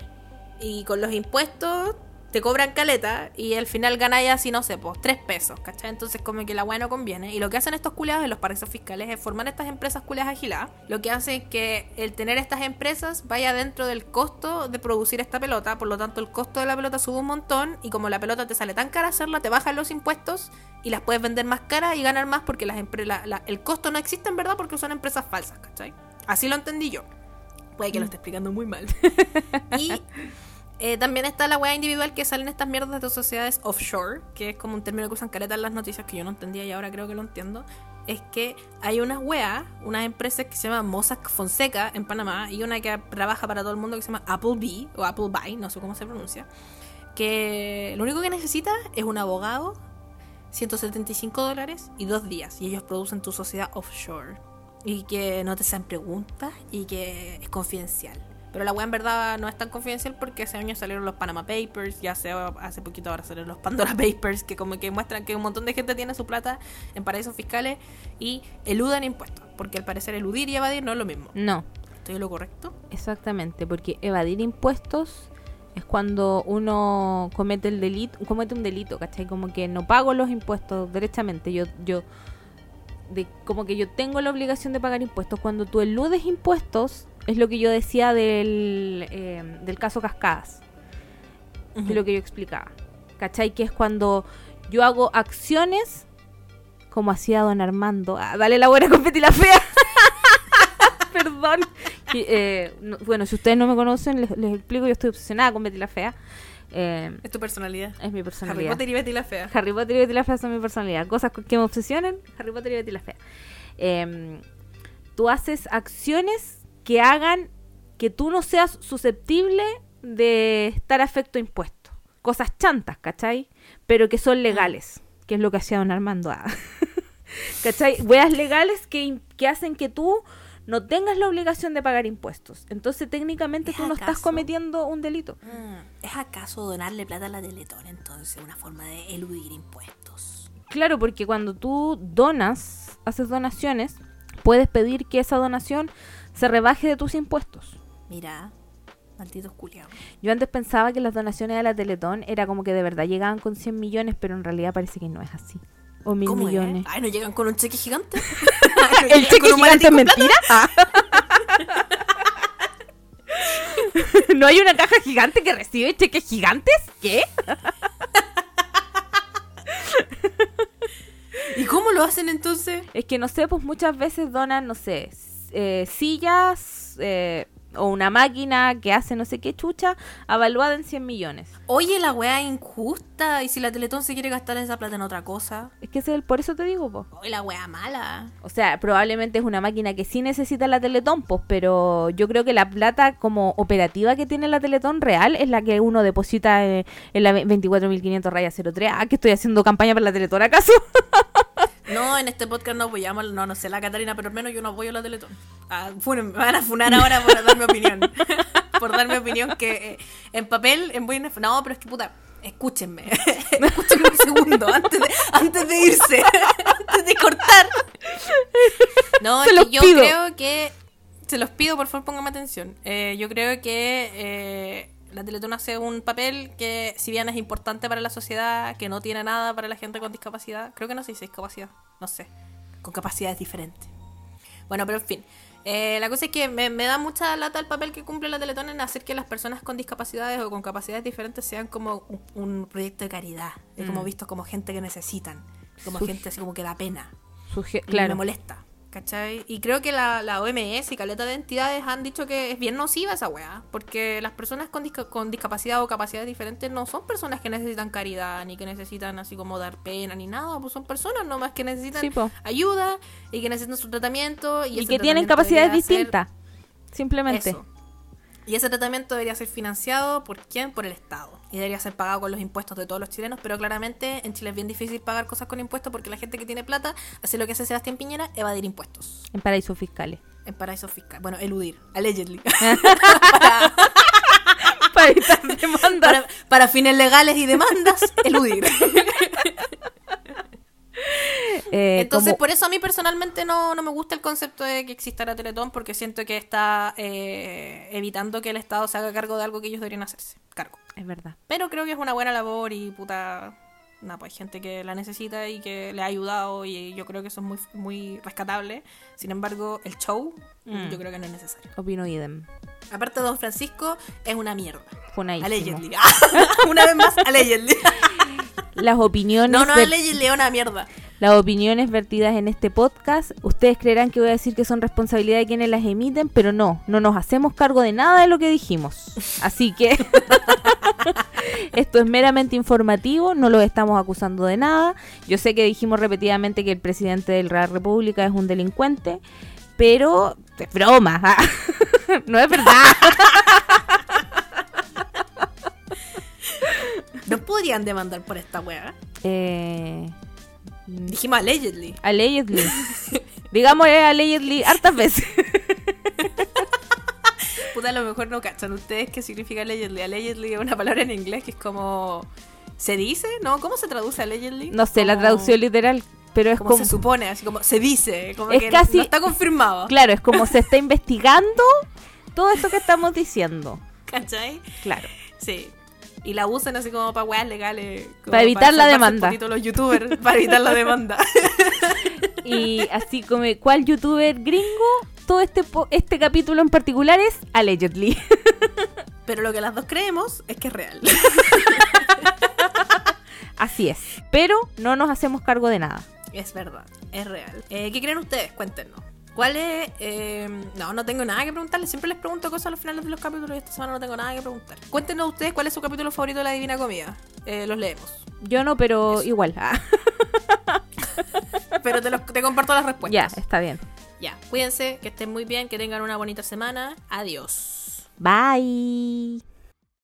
Y con los impuestos te cobran caleta y al final ganáis así, no sé, pues 3 pesos, ¿cachai? Entonces como que la weá no conviene. Y lo que hacen estos culiados en los paraísos fiscales es formar estas empresas culiadas agiladas. Lo que hace es que el tener estas empresas vaya dentro del costo de producir esta pelota. Por lo tanto, el costo de la pelota sube un montón y como la pelota te sale tan cara hacerla, te bajan los impuestos y las puedes vender más caras y ganar más porque las la- el costo no existe en verdad porque son empresas falsas, ¿cachai? Así lo entendí yo. Puede que lo esté explicando muy mal. <laughs> y eh, también está la weá individual que salen estas mierdas de sociedades offshore, que es como un término que usan careta en las noticias que yo no entendía y ahora creo que lo entiendo. Es que hay unas weas, unas empresas que se llaman Mossack Fonseca en Panamá y una que trabaja para todo el mundo que se llama Applebee o Appleby, no sé cómo se pronuncia. Que lo único que necesita es un abogado, 175 dólares y dos días. Y ellos producen tu sociedad offshore. Y que no te sean preguntas y que es confidencial. Pero la wea en verdad no es tan confidencial porque hace años salieron los Panama Papers, ya hace, hace poquito ahora salieron los Pandora <laughs> Papers, que como que muestran que un montón de gente tiene su plata en paraísos fiscales y eluden impuestos. Porque al parecer eludir y evadir no es lo mismo. No, ¿Estoy en lo correcto? exactamente, porque evadir impuestos es cuando uno comete el delito, comete un delito, ¿cachai? Como que no pago los impuestos derechamente. Yo, yo, de, como que yo tengo la obligación de pagar impuestos. Cuando tú eludes impuestos, es lo que yo decía del, eh, del caso Cascadas. es lo que yo explicaba. ¿Cachai? Que es cuando yo hago acciones como hacía don Armando. Ah, dale la buena <laughs> con Betty la fea. <laughs> Perdón. Eh, no- bueno, si ustedes no me conocen, les, les explico. Yo estoy obsesionada con Betty la fea. Eh, Es tu personalidad. es mi Harry personalidad. Potter y Betty la Fea. Harry Potter y Betty la Fea son mi personalidad. Cosas que me obsesionan, Harry Potter y Betty la Fea. Em, tú haces acciones que hagan que tú no seas susceptible de estar afecto a impuestos. Cosas chantas, ¿cachai? Pero que son legales, que es lo que hacía don Armando. ah. <laughs> ¿Cachai? Weas legales que, que hacen que tú no tengas la obligación de pagar impuestos. Entonces técnicamente ¿Es tú no estás cometiendo un delito. Mm, ¿Es acaso donarle plata a la Teletón entonces una forma de eludir impuestos? Claro, porque cuando tú donas, haces donaciones, puedes pedir que esa donación se rebaje de tus impuestos. Mira, malditos culiados. Yo antes pensaba que las donaciones de la Teletón era como que de verdad llegaban con 100 millones, pero en realidad parece que no es así. O mil ¿Cómo millones. es? Ay, ¿no llegan con un cheque gigante? <laughs> <laughs> ¿El cheque gigante es mentira? Ah. <laughs> ¿No hay una caja gigante que recibe cheques gigantes? ¿Qué? ¿Y cómo lo hacen entonces? Es que no sé, pues muchas veces donan, no sé, eh, sillas eh, o una máquina que hace no sé qué chucha, avaluada en 100 millones. Oye, la weá es injusta. ¿Y si la Teletón se quiere gastar esa plata en otra cosa? Es que es el- por eso te digo, pues. Oye, la weá mala. O sea, probablemente es una máquina que sí necesita la Teletón, pues, pero yo creo que la plata como operativa que tiene la Teletón real es la que uno deposita eh, en la 24.500 raya 03. Ah, que estoy haciendo campaña para la Teletón, ¿acaso? <laughs> No, en este podcast no apoyamos, no, no sé la Catarina, pero al menos yo no apoyo la Teletón. Ah, funen, me van a funar ahora por dar mi opinión. <laughs> por dar mi opinión que eh, en papel, en buena... No, pero es que puta, escúchenme. <laughs> escúchenme un segundo antes de, antes de irse. <laughs> antes de cortar. No, es que yo pido. creo que... Se los pido, por favor, pónganme atención. Eh, yo creo que eh, la Teletón hace un papel que, si bien es importante para la sociedad, que no tiene nada para la gente con discapacidad, creo que no se dice discapacidad, no sé. con capacidades diferentes. Bueno, pero en fin. Eh, la cosa es que me, me da mucha lata el papel que cumple la Teletón en hacer que las personas con discapacidades o con capacidades diferentes sean como un, un proyecto de caridad. Es como Mm. vistos como gente que necesitan. Como gente así como que da pena. Suge- Y me claro. molesta. ¿Cachai? Y creo que la, la OMS y caleta de entidades han dicho que es bien nociva esa weá. Porque las personas con, disca- con discapacidad o capacidades diferentes no son personas que necesitan caridad, ni que necesitan así como dar pena, ni nada. Pues son personas nomás que necesitan Sí, ayuda y que necesitan su tratamiento. Y, que tienen capacidades distintas. Simplemente. eso. Y ese tratamiento debería ser financiado por quién? Por el Estado. Y debería ser pagado con los impuestos de todos los chilenos, pero claramente en Chile es bien difícil pagar cosas con impuestos porque la gente que tiene plata hace lo que hace Sebastián Piñera, evadir impuestos En paraísos fiscales. en paraísos fiscales. Bueno, eludir, allegedly. <laughs> Para para, para fines legales y demandas, eludir. <laughs> <laughs> Eh, Entonces, como- por eso a mí personalmente no, no me gusta el concepto de que exista la Teletón porque siento que está eh, evitando que el Estado se haga cargo de algo que ellos deberían hacerse cargo. Es verdad. Pero creo que es una buena labor y puta. Nada, pues hay gente que la necesita y que le ha ayudado y yo creo que eso es muy, muy rescatable. Sin embargo, el show Mm. yo creo que no es necesario. Opino idem. Aparte, Don Francisco es una mierda. Allegedly. <laughs> una vez más, allegedly. <laughs> Las opiniones, No, no, una mierda. las opiniones vertidas en este podcast, ustedes creerán que voy a decir que son responsabilidad de quienes las emiten, pero no, no nos hacemos cargo de nada de lo que dijimos. Así que <laughs> esto es meramente informativo, no los estamos acusando de nada. Yo sé que dijimos repetidamente que el presidente de la República es un delincuente, pero es broma, <laughs> ah. no es verdad. Nos podrían demandar por esta wea. Eh, Dijimos allegedly. allegedly. <laughs> Digamos allegedly hartas veces. <laughs> Puta, a lo mejor no cachan ustedes qué significa allegedly. Allegedly es una palabra en inglés que es como. ¿Se dice? ¿No? ¿Cómo se traduce allegedly? No sé la traducción literal, pero es como, como... se supone, así como se dice, como Es que casi- no está confirmado. Claro, es como se está <laughs> investigando todo esto que estamos diciendo. ¿Cachai? Claro. Sí. Y la usan así como para weas legales. Para evitar la demanda. poquito los youtubers, para evitar la demanda. <laughs> Y así como, ¿cuál youtuber gringo? Todo este, este capítulo en particular es allegedly. <laughs> Pero lo que las dos creemos es que es real. <laughs> Así es. Pero no nos hacemos cargo de nada. Es verdad, es real. Eh, ¿Qué creen ustedes? Cuéntenos. ¿Cuál es? eh, no, no tengo nada que preguntarles. Siempre les pregunto cosas a los finales de los capítulos y esta semana no tengo nada que preguntar. Cuéntenos ustedes cuál es su capítulo favorito de la Divina Comida. Eh, los leemos. Yo no, pero Eso. igual. Ah, <laughs> Pero te, los- te comparto las ya, respuestas. está bien. Ya, cuídense, que estén muy bien, que tengan una bonita semana. Adiós. Bye.